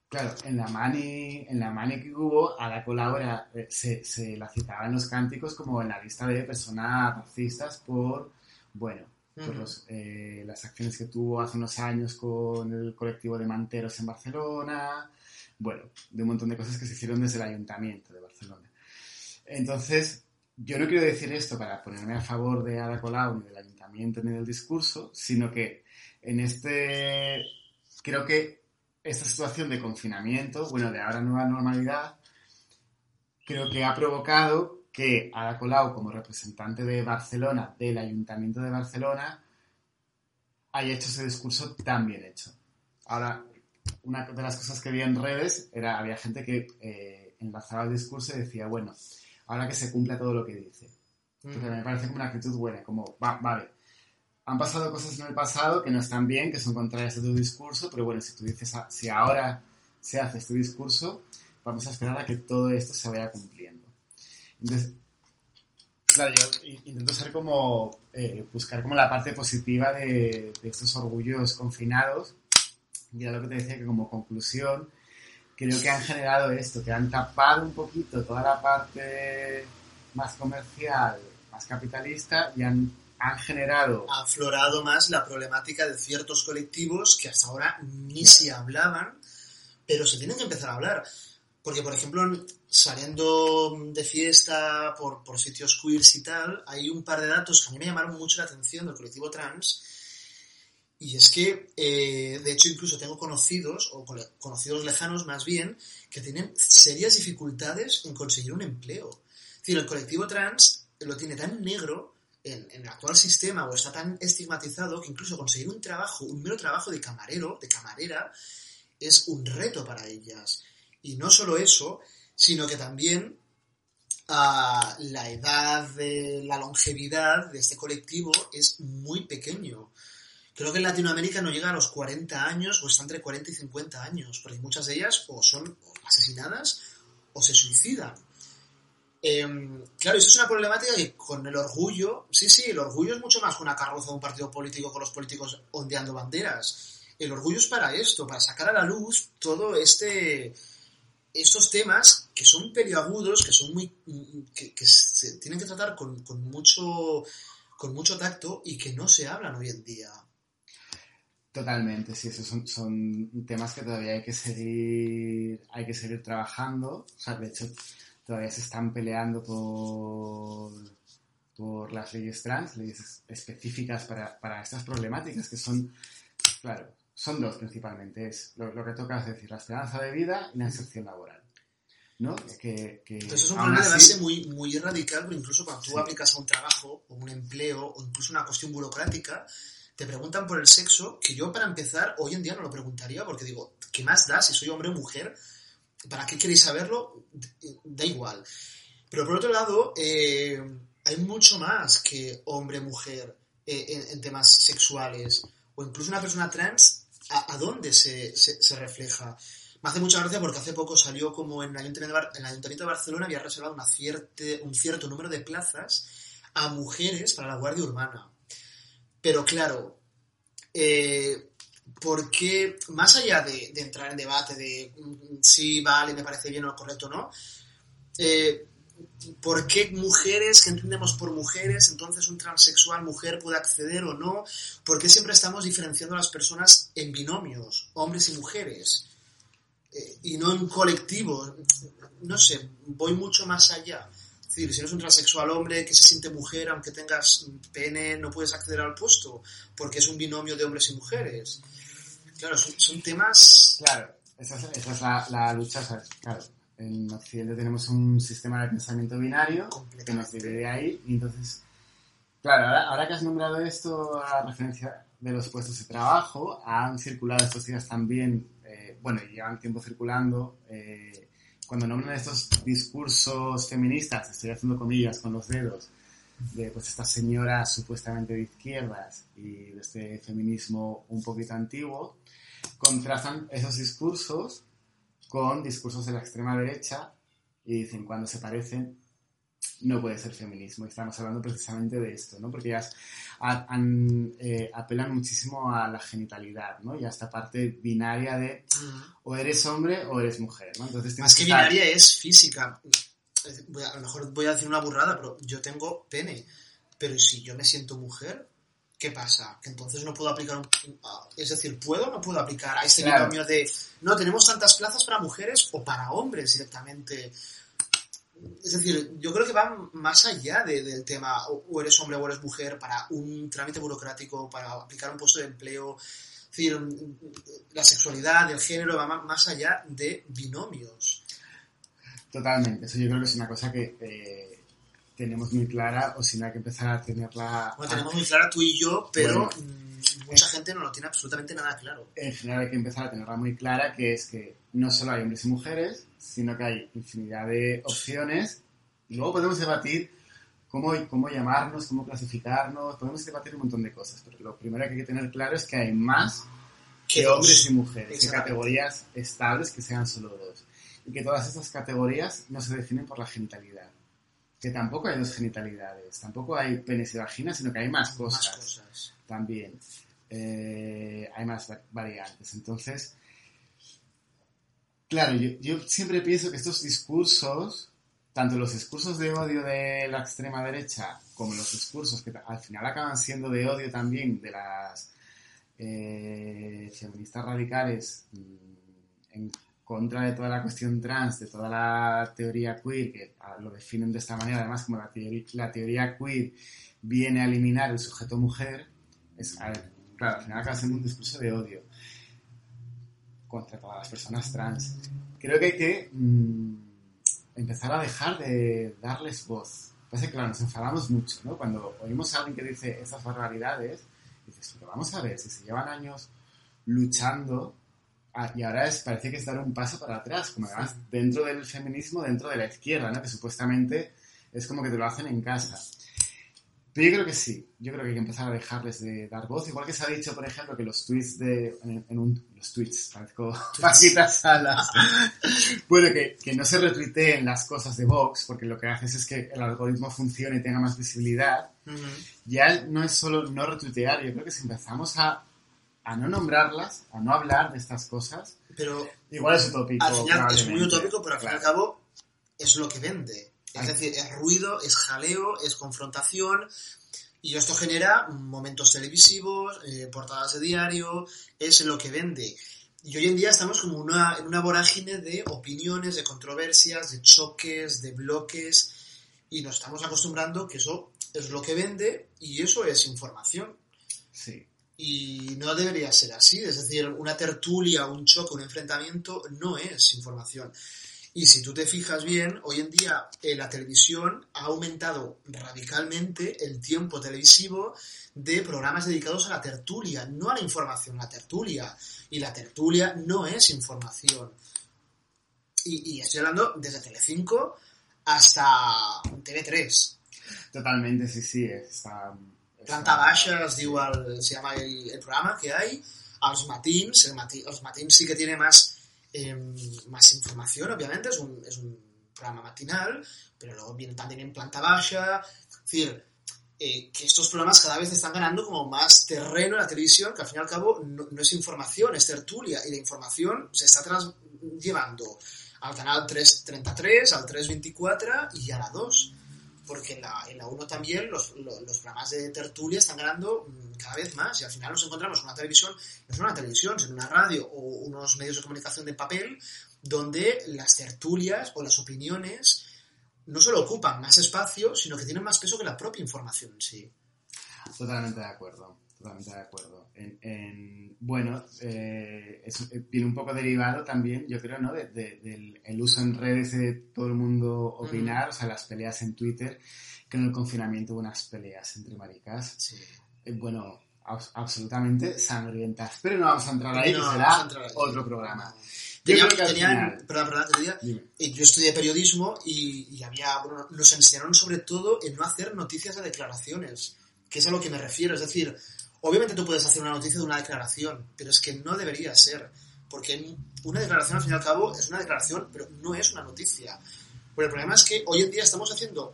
Claro, en la mani, en la mani que hubo, a la colabora se, se la citaba en los cánticos como en la lista de personas racistas por, bueno, por los, eh, las acciones que tuvo hace unos años con el colectivo de manteros en Barcelona, bueno, de un montón de cosas que se hicieron desde el ayuntamiento de Barcelona. Entonces, yo no quiero decir esto para ponerme a favor de Ada Colau, ni del ayuntamiento, ni del discurso, sino que en este, creo que esta situación de confinamiento, bueno, de ahora nueva normalidad, creo que ha provocado que Ada Colau, como representante de Barcelona, del Ayuntamiento de Barcelona, haya hecho ese discurso tan bien hecho. Ahora, una de las cosas que vi en redes era, había gente que eh, enlazaba el discurso y decía, bueno, ahora que se cumpla todo lo que dice. Porque Ujú. me parece como una actitud buena, como, va, vale, han pasado cosas en el pasado que no están bien, que son contrarias a tu discurso, pero bueno, si tú dices, ah, si ahora se hace este discurso, vamos a esperar a que todo esto se vaya cumpliendo. Entonces, claro, yo intento ser como, eh, buscar como la parte positiva de, de estos orgullos confinados, y era lo que te decía que como conclusión, creo que han generado esto, que han tapado un poquito toda la parte más comercial, más capitalista, y han, han generado ha aflorado más la problemática de ciertos colectivos que hasta ahora ni se hablaban, pero se tienen que empezar a hablar. Porque, por ejemplo, saliendo de fiesta por, por sitios queers y tal, hay un par de datos que a mí me llamaron mucho la atención del colectivo trans. Y es que, eh, de hecho, incluso tengo conocidos, o conocidos lejanos más bien, que tienen serias dificultades en conseguir un empleo. Es decir, el colectivo trans lo tiene tan negro en, en, el actual sistema o está tan estigmatizado que incluso conseguir un trabajo, un mero trabajo de camarero, de camarera, es un reto para ellas. Y no solo eso, sino que también uh, la edad de la longevidad de este colectivo es muy pequeño. Creo que en Latinoamérica no llega a los 40 años o está entre 40 y 50 años, porque muchas de ellas o son asesinadas o se suicidan. Eh, claro, eso es una problemática que con el orgullo, sí, sí, el orgullo es mucho más que una carroza de un partido político con los políticos ondeando banderas. El orgullo es para esto, para sacar a la luz todo este estos temas que son periagudos, que son muy. que, se tienen que tratar con, mucho. con mucho tacto y que no se hablan hoy en día. Totalmente, sí, esos son, temas que todavía hay que seguir. hay que seguir trabajando. O sea, de hecho, todavía se están peleando por por las leyes trans, leyes específicas para, para estas problemáticas que son, claro, son dos principalmente. Es lo, que toca es decir, la esperanza de vida y la inserción laboral. ¿no? Que, Entonces es un problema de base muy, muy radical, pero incluso cuando tú aplicas a un trabajo o un empleo o incluso una cuestión burocrática, te preguntan por el sexo, que yo para empezar hoy en día no lo preguntaría porque digo, ¿qué más da si soy hombre o mujer? ¿Para qué queréis saberlo? Da igual. Pero por otro lado, eh, hay mucho más que hombre-mujer eh, en, temas sexuales. O incluso una persona trans a, dónde se, se, refleja. Me hace mucha gracia porque hace poco salió como en el Ayuntamiento de, Barcelona había reservado una un cierto número de plazas a mujeres para la Guardia Urbana. Pero claro, eh, porque más allá de, entrar en debate de mm, si vale, me parece bien o correcto o no, eh, ¿Por qué mujeres, que entendemos por mujeres, entonces un transexual mujer puede acceder o no? ¿Por qué siempre estamos diferenciando a las personas en binomios, hombres y mujeres? Eh, y no en colectivos. No sé, voy mucho más allá. Es decir, si eres un transexual hombre que se siente mujer, aunque tengas pene, no puedes acceder al puesto, porque es un binomio de hombres y mujeres. Claro, son, temas... Claro, esa es, la, lucha, Claro en Occidente tenemos un sistema de pensamiento binario que nos divide ahí. Y entonces, claro, ahora, que has nombrado esto a referencia de los puestos de trabajo, han circulado estos días también, eh, bueno, llevan tiempo circulando, eh, cuando nombran estos discursos feministas, estoy haciendo comillas con los dedos, de pues estas señoras supuestamente de izquierdas y de este feminismo un poquito antiguo, contrastan esos discursos con discursos de la extrema derecha y dicen cuando se parecen no puede ser feminismo. Estamos hablando precisamente de esto, ¿no? Porque ellas eh, apelan muchísimo a la genitalidad, ¿no? Y a esta parte binaria de o eres hombre o eres mujer, ¿no? Entonces, Más que, binaria es física. a lo mejor voy a decir una burrada, pero yo tengo pene. Pero si yo me siento mujer, ¿qué pasa? Que entonces no puedo aplicar un... Es decir, ¿puedo o no puedo aplicar a este binomio de... No, tenemos tantas plazas para mujeres o para hombres directamente. Es decir, yo creo que va más allá del tema o eres hombre o eres mujer para un trámite burocrático, para aplicar un puesto de empleo. Es decir, la sexualidad, el género va más allá de binomios. Totalmente, eso yo creo que es una cosa que... Eh, tenemos muy clara o si no hay que empezar a tenerla... Bueno, tenemos muy clara tú y yo, pero mm, mucha gente no lo tiene absolutamente nada claro. En general hay que empezar a tenerla muy clara, que es que no solo hay hombres y mujeres, sino que hay infinidad de opciones. Y luego podemos debatir cómo, cómo llamarnos, cómo clasificarnos, podemos debatir un montón de cosas, pero lo primero que hay que tener claro es que hay más que hombres y mujeres, que categorías estables que sean solo dos. Y que todas estas categorías no se definen por la genitalidad que tampoco hay dos genitalidades, tampoco hay penes y vagina, sino que hay más cosas, también. Eh, hay más variantes. Entonces, claro, yo, siempre pienso que estos discursos, tanto los discursos de odio de la extrema derecha como los discursos que al final acaban siendo de odio también de las eh, feministas radicales mm, contra de toda la cuestión trans, de toda la teoría queer, que ah, lo definen de esta manera, además como la teoría, queer viene a eliminar el sujeto mujer, es, a ver, claro, al final acaba siendo un discurso de odio contra todas las personas trans. Creo que hay que mm, empezar a dejar de darles voz. Pasa que, claro, nos enfadamos mucho, ¿no? Cuando oímos a alguien que dice esas barbaridades, dices, pero vamos a ver, si se llevan años luchando y ahora es, parece que es dar un paso para atrás, como además dentro del feminismo, dentro de la izquierda, ¿no? Que supuestamente es como que te lo hacen en casa. Pero yo creo que sí, yo creo que hay que empezar a dejarles de dar voz, igual que se ha dicho, por ejemplo, que los tweets de, en, en un, los tweets, parezco pasitas salas, bueno, que, que no se retuiteen las cosas de Vox, porque lo que haces es que el algoritmo funcione y tenga más visibilidad, Ujú. ya no es solo no retuitear, yo creo que si empezamos a, a no nombrarlas, a no hablar de estas cosas, Pero igual es utópico. al final es muy utópico, pero al fin y al cabo es lo que vende. Es decir, es ruido, es jaleo, es confrontación. Y esto genera momentos televisivos, eh, portadas de diario, es lo que vende. Y hoy en día estamos como una, en una vorágine de opiniones, de controversias, de choques, de bloques, y nos estamos acostumbrando que eso es lo que vende y eso es información. Sí. Y no debería ser así, es decir, una tertulia, un choque, un enfrentamiento no es información. Y si tú te fijas bien, hoy en día eh, la televisión ha aumentado radicalmente el tiempo televisivo de programas dedicados a la tertulia, no a la información, la tertulia. Y la tertulia no es información. Y, y estoy hablando desde Telecinco hasta TV3. Totalmente, sí, sí. Está, Planta baixa es diu el, se llama el, programa que hay. Els matins, el matins sí que tiene más, eh, más información, obviamente, es un, es un programa matinal, pero luego viene también en planta baja. Es decir, eh, que estos programas cada vez están ganando como más terreno en la televisión, que al fin y al cabo no, no es información, es tertulia, y la información se está llevando al canal 333, al 324 y a la 2 porque en la, en la 1 también los, los, programas de tertulia están ganando mm, cada vez más y al final nos encontramos en una televisión, no es una televisión, sino una radio o unos medios de comunicación de papel donde las tertulias o las opiniones no solo ocupan más espacio, sino que tienen más peso que la propia información en sí. Totalmente de acuerdo, totalmente de acuerdo. En, en- bueno, eh, es- eh, viene un poco derivado también, yo creo, ¿no? De- de- del el uso en redes de todo el mundo opinar, o sea, las peleas en Twitter, que en el confinamiento hubo unas peleas entre maricas, Sí. eh, bueno, abs- absolutamente sangrientas. Pero no vamos a entrar ahí, No, que será ahí. otro programa. Yo que tenían- final- perdón, perdón, te diría. Eh, Yo estudié periodismo y, y había, bueno, nos enseñaron sobre todo en no hacer noticias de declaraciones, que es a lo que me refiero. Es decir, obviamente tú puedes hacer una noticia de una declaración, pero es que no debería ser, porque una declaración al fin y al cabo es una declaración, pero no es una noticia. Pero el problema es que hoy en día estamos haciendo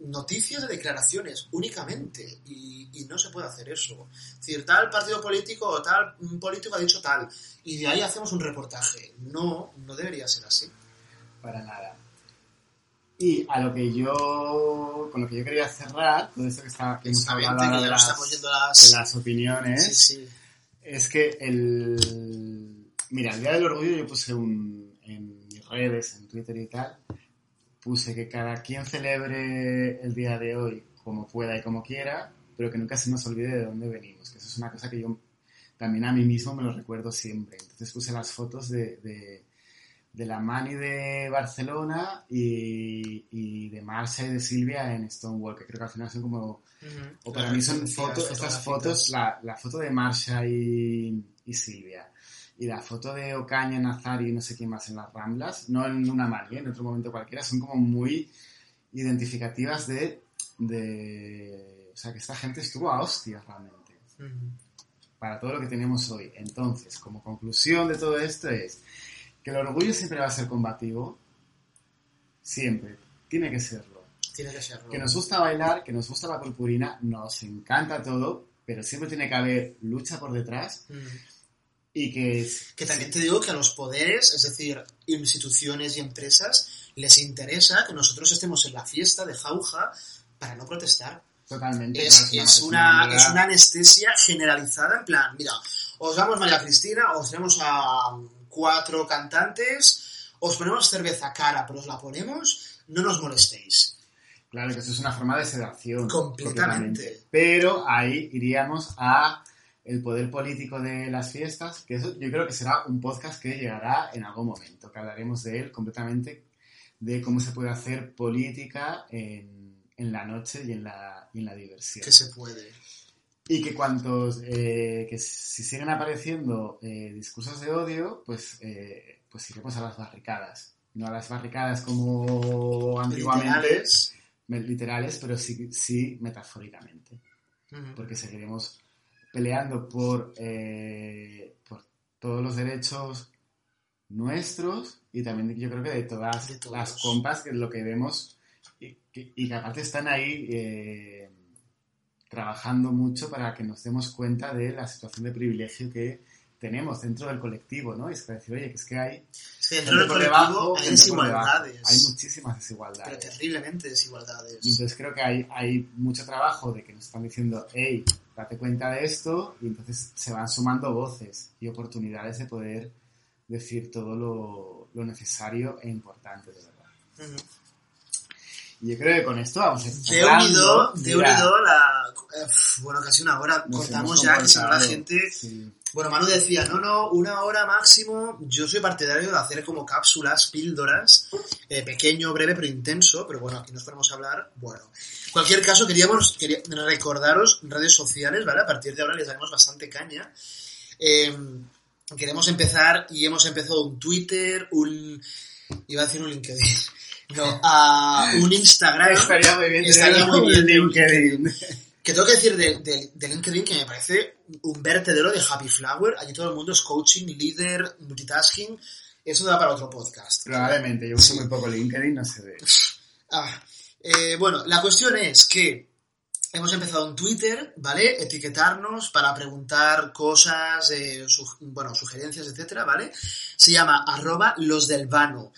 noticias de declaraciones únicamente y, y no se puede hacer eso. Es decir, tal partido político o tal político ha dicho tal y de ahí hacemos un reportaje. No, no debería ser así. Para nada. Y a lo que yo, con lo que yo quería cerrar, todo esto que, está, que hemos hablado ahora de las, las... de las opiniones, Sí, sí. es que el... Mira, el Día del Orgullo yo puse un, en mis redes, en Twitter y tal, puse que cada quien celebre el día de hoy como pueda y como quiera, pero que nunca se nos olvide de dónde venimos, que eso es una cosa que yo también a mí mismo me lo recuerdo siempre. Entonces puse las fotos de, de, de la Mani de Barcelona y, y de Marcia y de Silvia en Stonewall, que creo que al final son como o para mí son fotos, estas fotos, la, la foto de Marsha y, y Silvia y la foto de Ocaña, Nazari y no sé quién más en las Ramblas, no en una mani, ¿eh? en otro momento cualquiera, son como muy identificativas de, de... O sea, que esta gente estuvo a hostias realmente para todo lo que tenemos hoy. Entonces, como conclusión de todo esto es que el orgullo siempre va a ser combativo, siempre, tiene que serlo Tiene que serlo. que nos gusta bailar, que nos gusta la purpurina, nos encanta todo, pero siempre tiene que haber lucha por detrás Ujú. y que. Que también te digo que a los poderes, es decir, instituciones y empresas, les interesa que nosotros estemos en la fiesta de jauja para no protestar. Totalmente. Es, una, es una anestesia generalizada, en plan, mira, os damos María Cristina, os tenemos a cuatro cantantes, os ponemos cerveza cara, pero os la ponemos, no nos molestéis. Claro que eso es una forma de sedación. Completamente. Pero ahí iríamos a el poder político de las fiestas, que eso yo creo que será un podcast que llegará en algún momento, que hablaremos de él completamente, de cómo se puede hacer política en, en la noche y en la, y en la diversión. Que se puede. Y que cuantos, eh, que si siguen apareciendo eh, discursos de odio, pues, eh, pues iremos a las barricadas. No a las barricadas como antiguamente, Literales. pero sí, sí metafóricamente. Porque seguiremos peleando por, eh, por todos los derechos nuestros y también yo creo que de todas De las compas que es lo que vemos y que, y que aparte están ahí eh, trabajando mucho para que nos demos cuenta de la situación de privilegio que tenemos dentro del colectivo, ¿no? Y es que decir, oye, que es que hay Es que dentro del colectivo debajo, hay desigualdades. Hay muchísimas pero desigualdades. terriblemente desigualdades. Y entonces creo que hay, hay mucho trabajo de que nos están diciendo, hey, date cuenta de esto, y entonces se van sumando voces y oportunidades de poder decir todo lo, lo necesario e importante, de verdad. Yo creo que con esto vamos a Te he unido, la... eh, bueno, casi una hora. nos Cortamos ya, que si no la gente... Sí. Bueno, Manu decía, no, no, una hora máximo. Yo soy partidario de hacer como cápsulas, píldoras, eh, pequeño, breve, pero intenso. Pero bueno, aquí nos ponemos a hablar. Bueno, en cualquier caso, queríamos quería recordaros redes sociales, ¿vale? A partir de ahora les daremos bastante caña. Eh, queremos empezar y hemos empezado un Twitter, un... Iba a decir un LinkedIn. No, a un Instagram. Estaría muy bien Estaría tenerlo muy bien. en LinkedIn. Que tengo que decir de, de- de LinkedIn que me parece un vertedero de Happy Flower. Allí todo el mundo es coaching, líder, multitasking. Eso da para otro podcast. Probablemente, yo uso muy poco LinkedIn, no sé de... Ah, eh, bueno, la cuestión es que hemos empezado un Twitter, ¿vale? Etiquetarnos para preguntar cosas, eh, su- bueno, sugerencias, etcétera, ¿vale? Se llama arroba los del vano.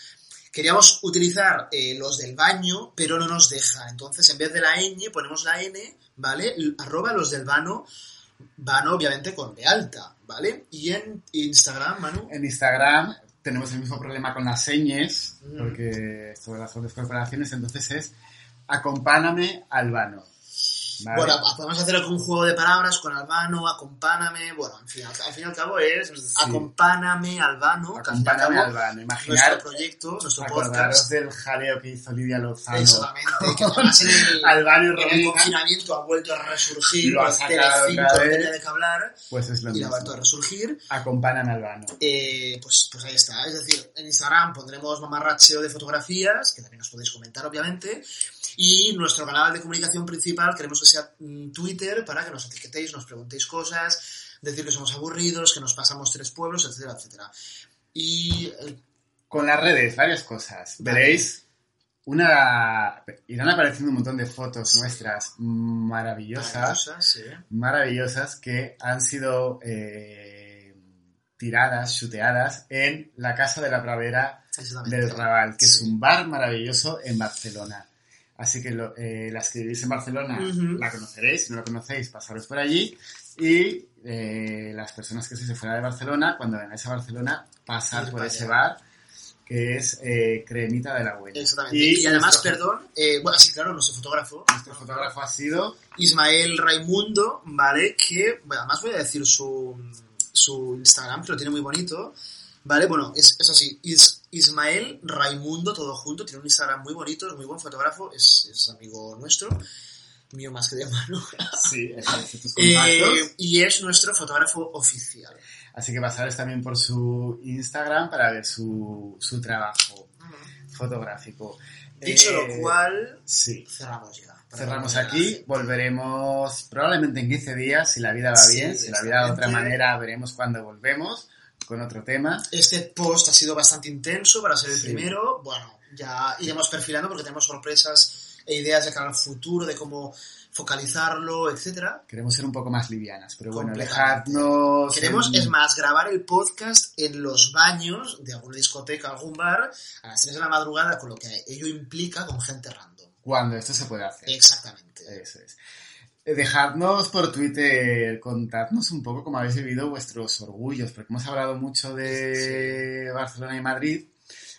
Queríamos utilizar eh, los del baño, pero no nos deja. Entonces, en vez de la ñ, ponemos la n, ¿vale? Arroba los del vano, vano obviamente con B alta, ¿vale? Y en Instagram, Manu, En Instagram tenemos el mismo problema con las señas, Mm. porque de las grandes corporaciones, entonces es acompáname Albano. ¿Vale? Bueno, podemos hacer algún juego de palabras con Albano, acompáname, bueno, en fin, al, al fin y al cabo es acompáname Albano, que al fin y al acompáname cabo, Albano. nuestro Imaginar, proyecto, nuestro podcast, del jaleo que hizo Lidia Lozano. exactamente, que además en el, Albano y en el confinamiento ha vuelto a resurgir, Lo ha sacado tenía de que hablar pues es lo y la ha mismo. vuelto a resurgir, Acompáñame Albano. eh, pues, pues ahí está, es decir, en Instagram pondremos mamarracheo de fotografías, que también os podéis comentar obviamente, y nuestro canal de comunicación principal queremos que sea mm, Twitter para que nos etiquetéis, nos preguntéis cosas, decir que somos aburridos, que nos pasamos tres pueblos, etcétera, etcétera. Y eh, Con las redes, varias cosas. Veréis una... Irán apareciendo un montón de fotos nuestras maravillosas. maravillosas, sí. maravillosas que han sido eh, tiradas, chuteadas en la Casa de la Pravera Exactamente. del Raval, que es un bar maravilloso en Barcelona. Así que lo- eh, las que vivís en Barcelona la conoceréis, si no la conocéis, pasaros por allí. Y eh, las personas que estéis fuera de Barcelona, cuando vengáis a Barcelona, pasad por ese bar, que es eh, Cremita de la Buena. Exactamente. Y, además, perdón, eh, bueno, sí, claro, nuestro fotógrafo, Nuestro fotógrafo ha sido Ismael Raimundo, ¿vale? Que, bueno, además voy a decir su, su Instagram, que lo tiene muy bonito, ¿vale? Bueno, es, es así, Is- Ismael Raimundo, todo junto, tiene un Instagram muy bonito, es muy buen fotógrafo, es, es amigo nuestro, mío más que de mano. Sí, tus. Eh, y es nuestro fotógrafo oficial. Así que pasaros también por su Instagram para ver su, su trabajo fotográfico. Dicho Eh, lo cual, Sí. cerramos ya. Cerramos aquí, volveremos probablemente en 15 días, si la vida va Sí, bien, si la vida de otra manera, veremos cuándo volvemos con otro tema. Este post ha sido bastante intenso para ser el Sí. primero. Bueno, ya iremos perfilando porque tenemos sorpresas e ideas de cara al futuro, de cómo focalizarlo, etcétera. Queremos ser un poco más livianas, pero bueno, dejadnos... Queremos, en- es más, grabar el podcast en los baños de alguna discoteca, algún bar, a las 3 de la madrugada, con lo que ello implica con gente random. Cuando esto se puede hacer. Exactamente. Eso es. Eh, Dejadnos por Twitter, contadnos un poco cómo habéis vivido vuestros orgullos, porque hemos hablado mucho de Barcelona y Madrid,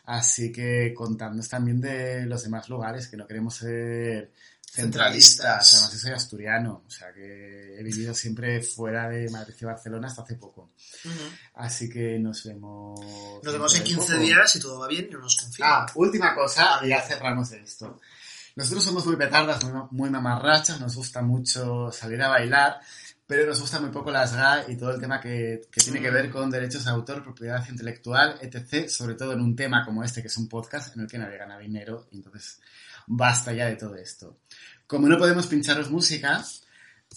así que contadnos también de los demás lugares, que no queremos ser centralistas. Centralistas. Además, yo soy asturiano, o sea que he vivido siempre fuera de Madrid y Barcelona hasta hace poco. Así que nos vemos. Nos vemos en dentro de 15 poco. días si todo va bien y no nos confían. Ah, última cosa, ya cerramos esto. Nosotros somos muy petardas, muy, muy mamarrachas, nos gusta mucho salir a bailar, pero nos gusta muy poco las GA y todo el tema que, que tiene que ver con derechos de autor, propiedad intelectual, etc. Sobre todo en un tema como este, que es un podcast en el que nadie gana dinero, y entonces basta ya de todo esto. Como no podemos pincharos música,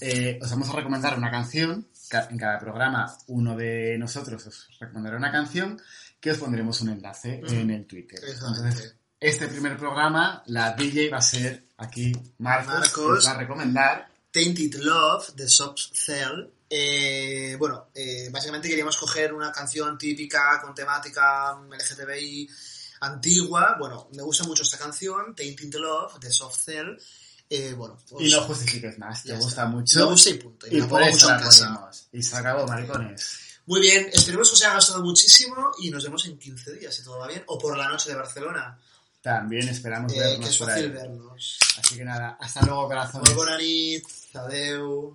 eh, os vamos a recomendar una canción. Ca- En cada programa, uno de nosotros os recomendará una canción que os pondremos un enlace en el Twitter. Entonces, este primer programa, la DJ va a ser aquí Marcos, Marcos. que va a recomendar. Tainted Love de Soft Cell. Eh, bueno, eh, básicamente queríamos coger una canción típica con temática LGTBI antigua. Bueno, me gusta mucho esta canción, Tainted Love de Soft Cell. Eh, bueno, pues Y no justifiques más, te gusta está. mucho. Me gusta y punto. Y, y por eso la ponemos. Y se acabó, maricones. Muy bien, esperemos que os haya gustado muchísimo y nos vemos en 15 días, si todo va bien. O por la noche de Barcelona, También esperamos eh, que vernos es por fácil ahí. vernos. Así que nada, hasta luego, corazones. Muy buena nit, adeu.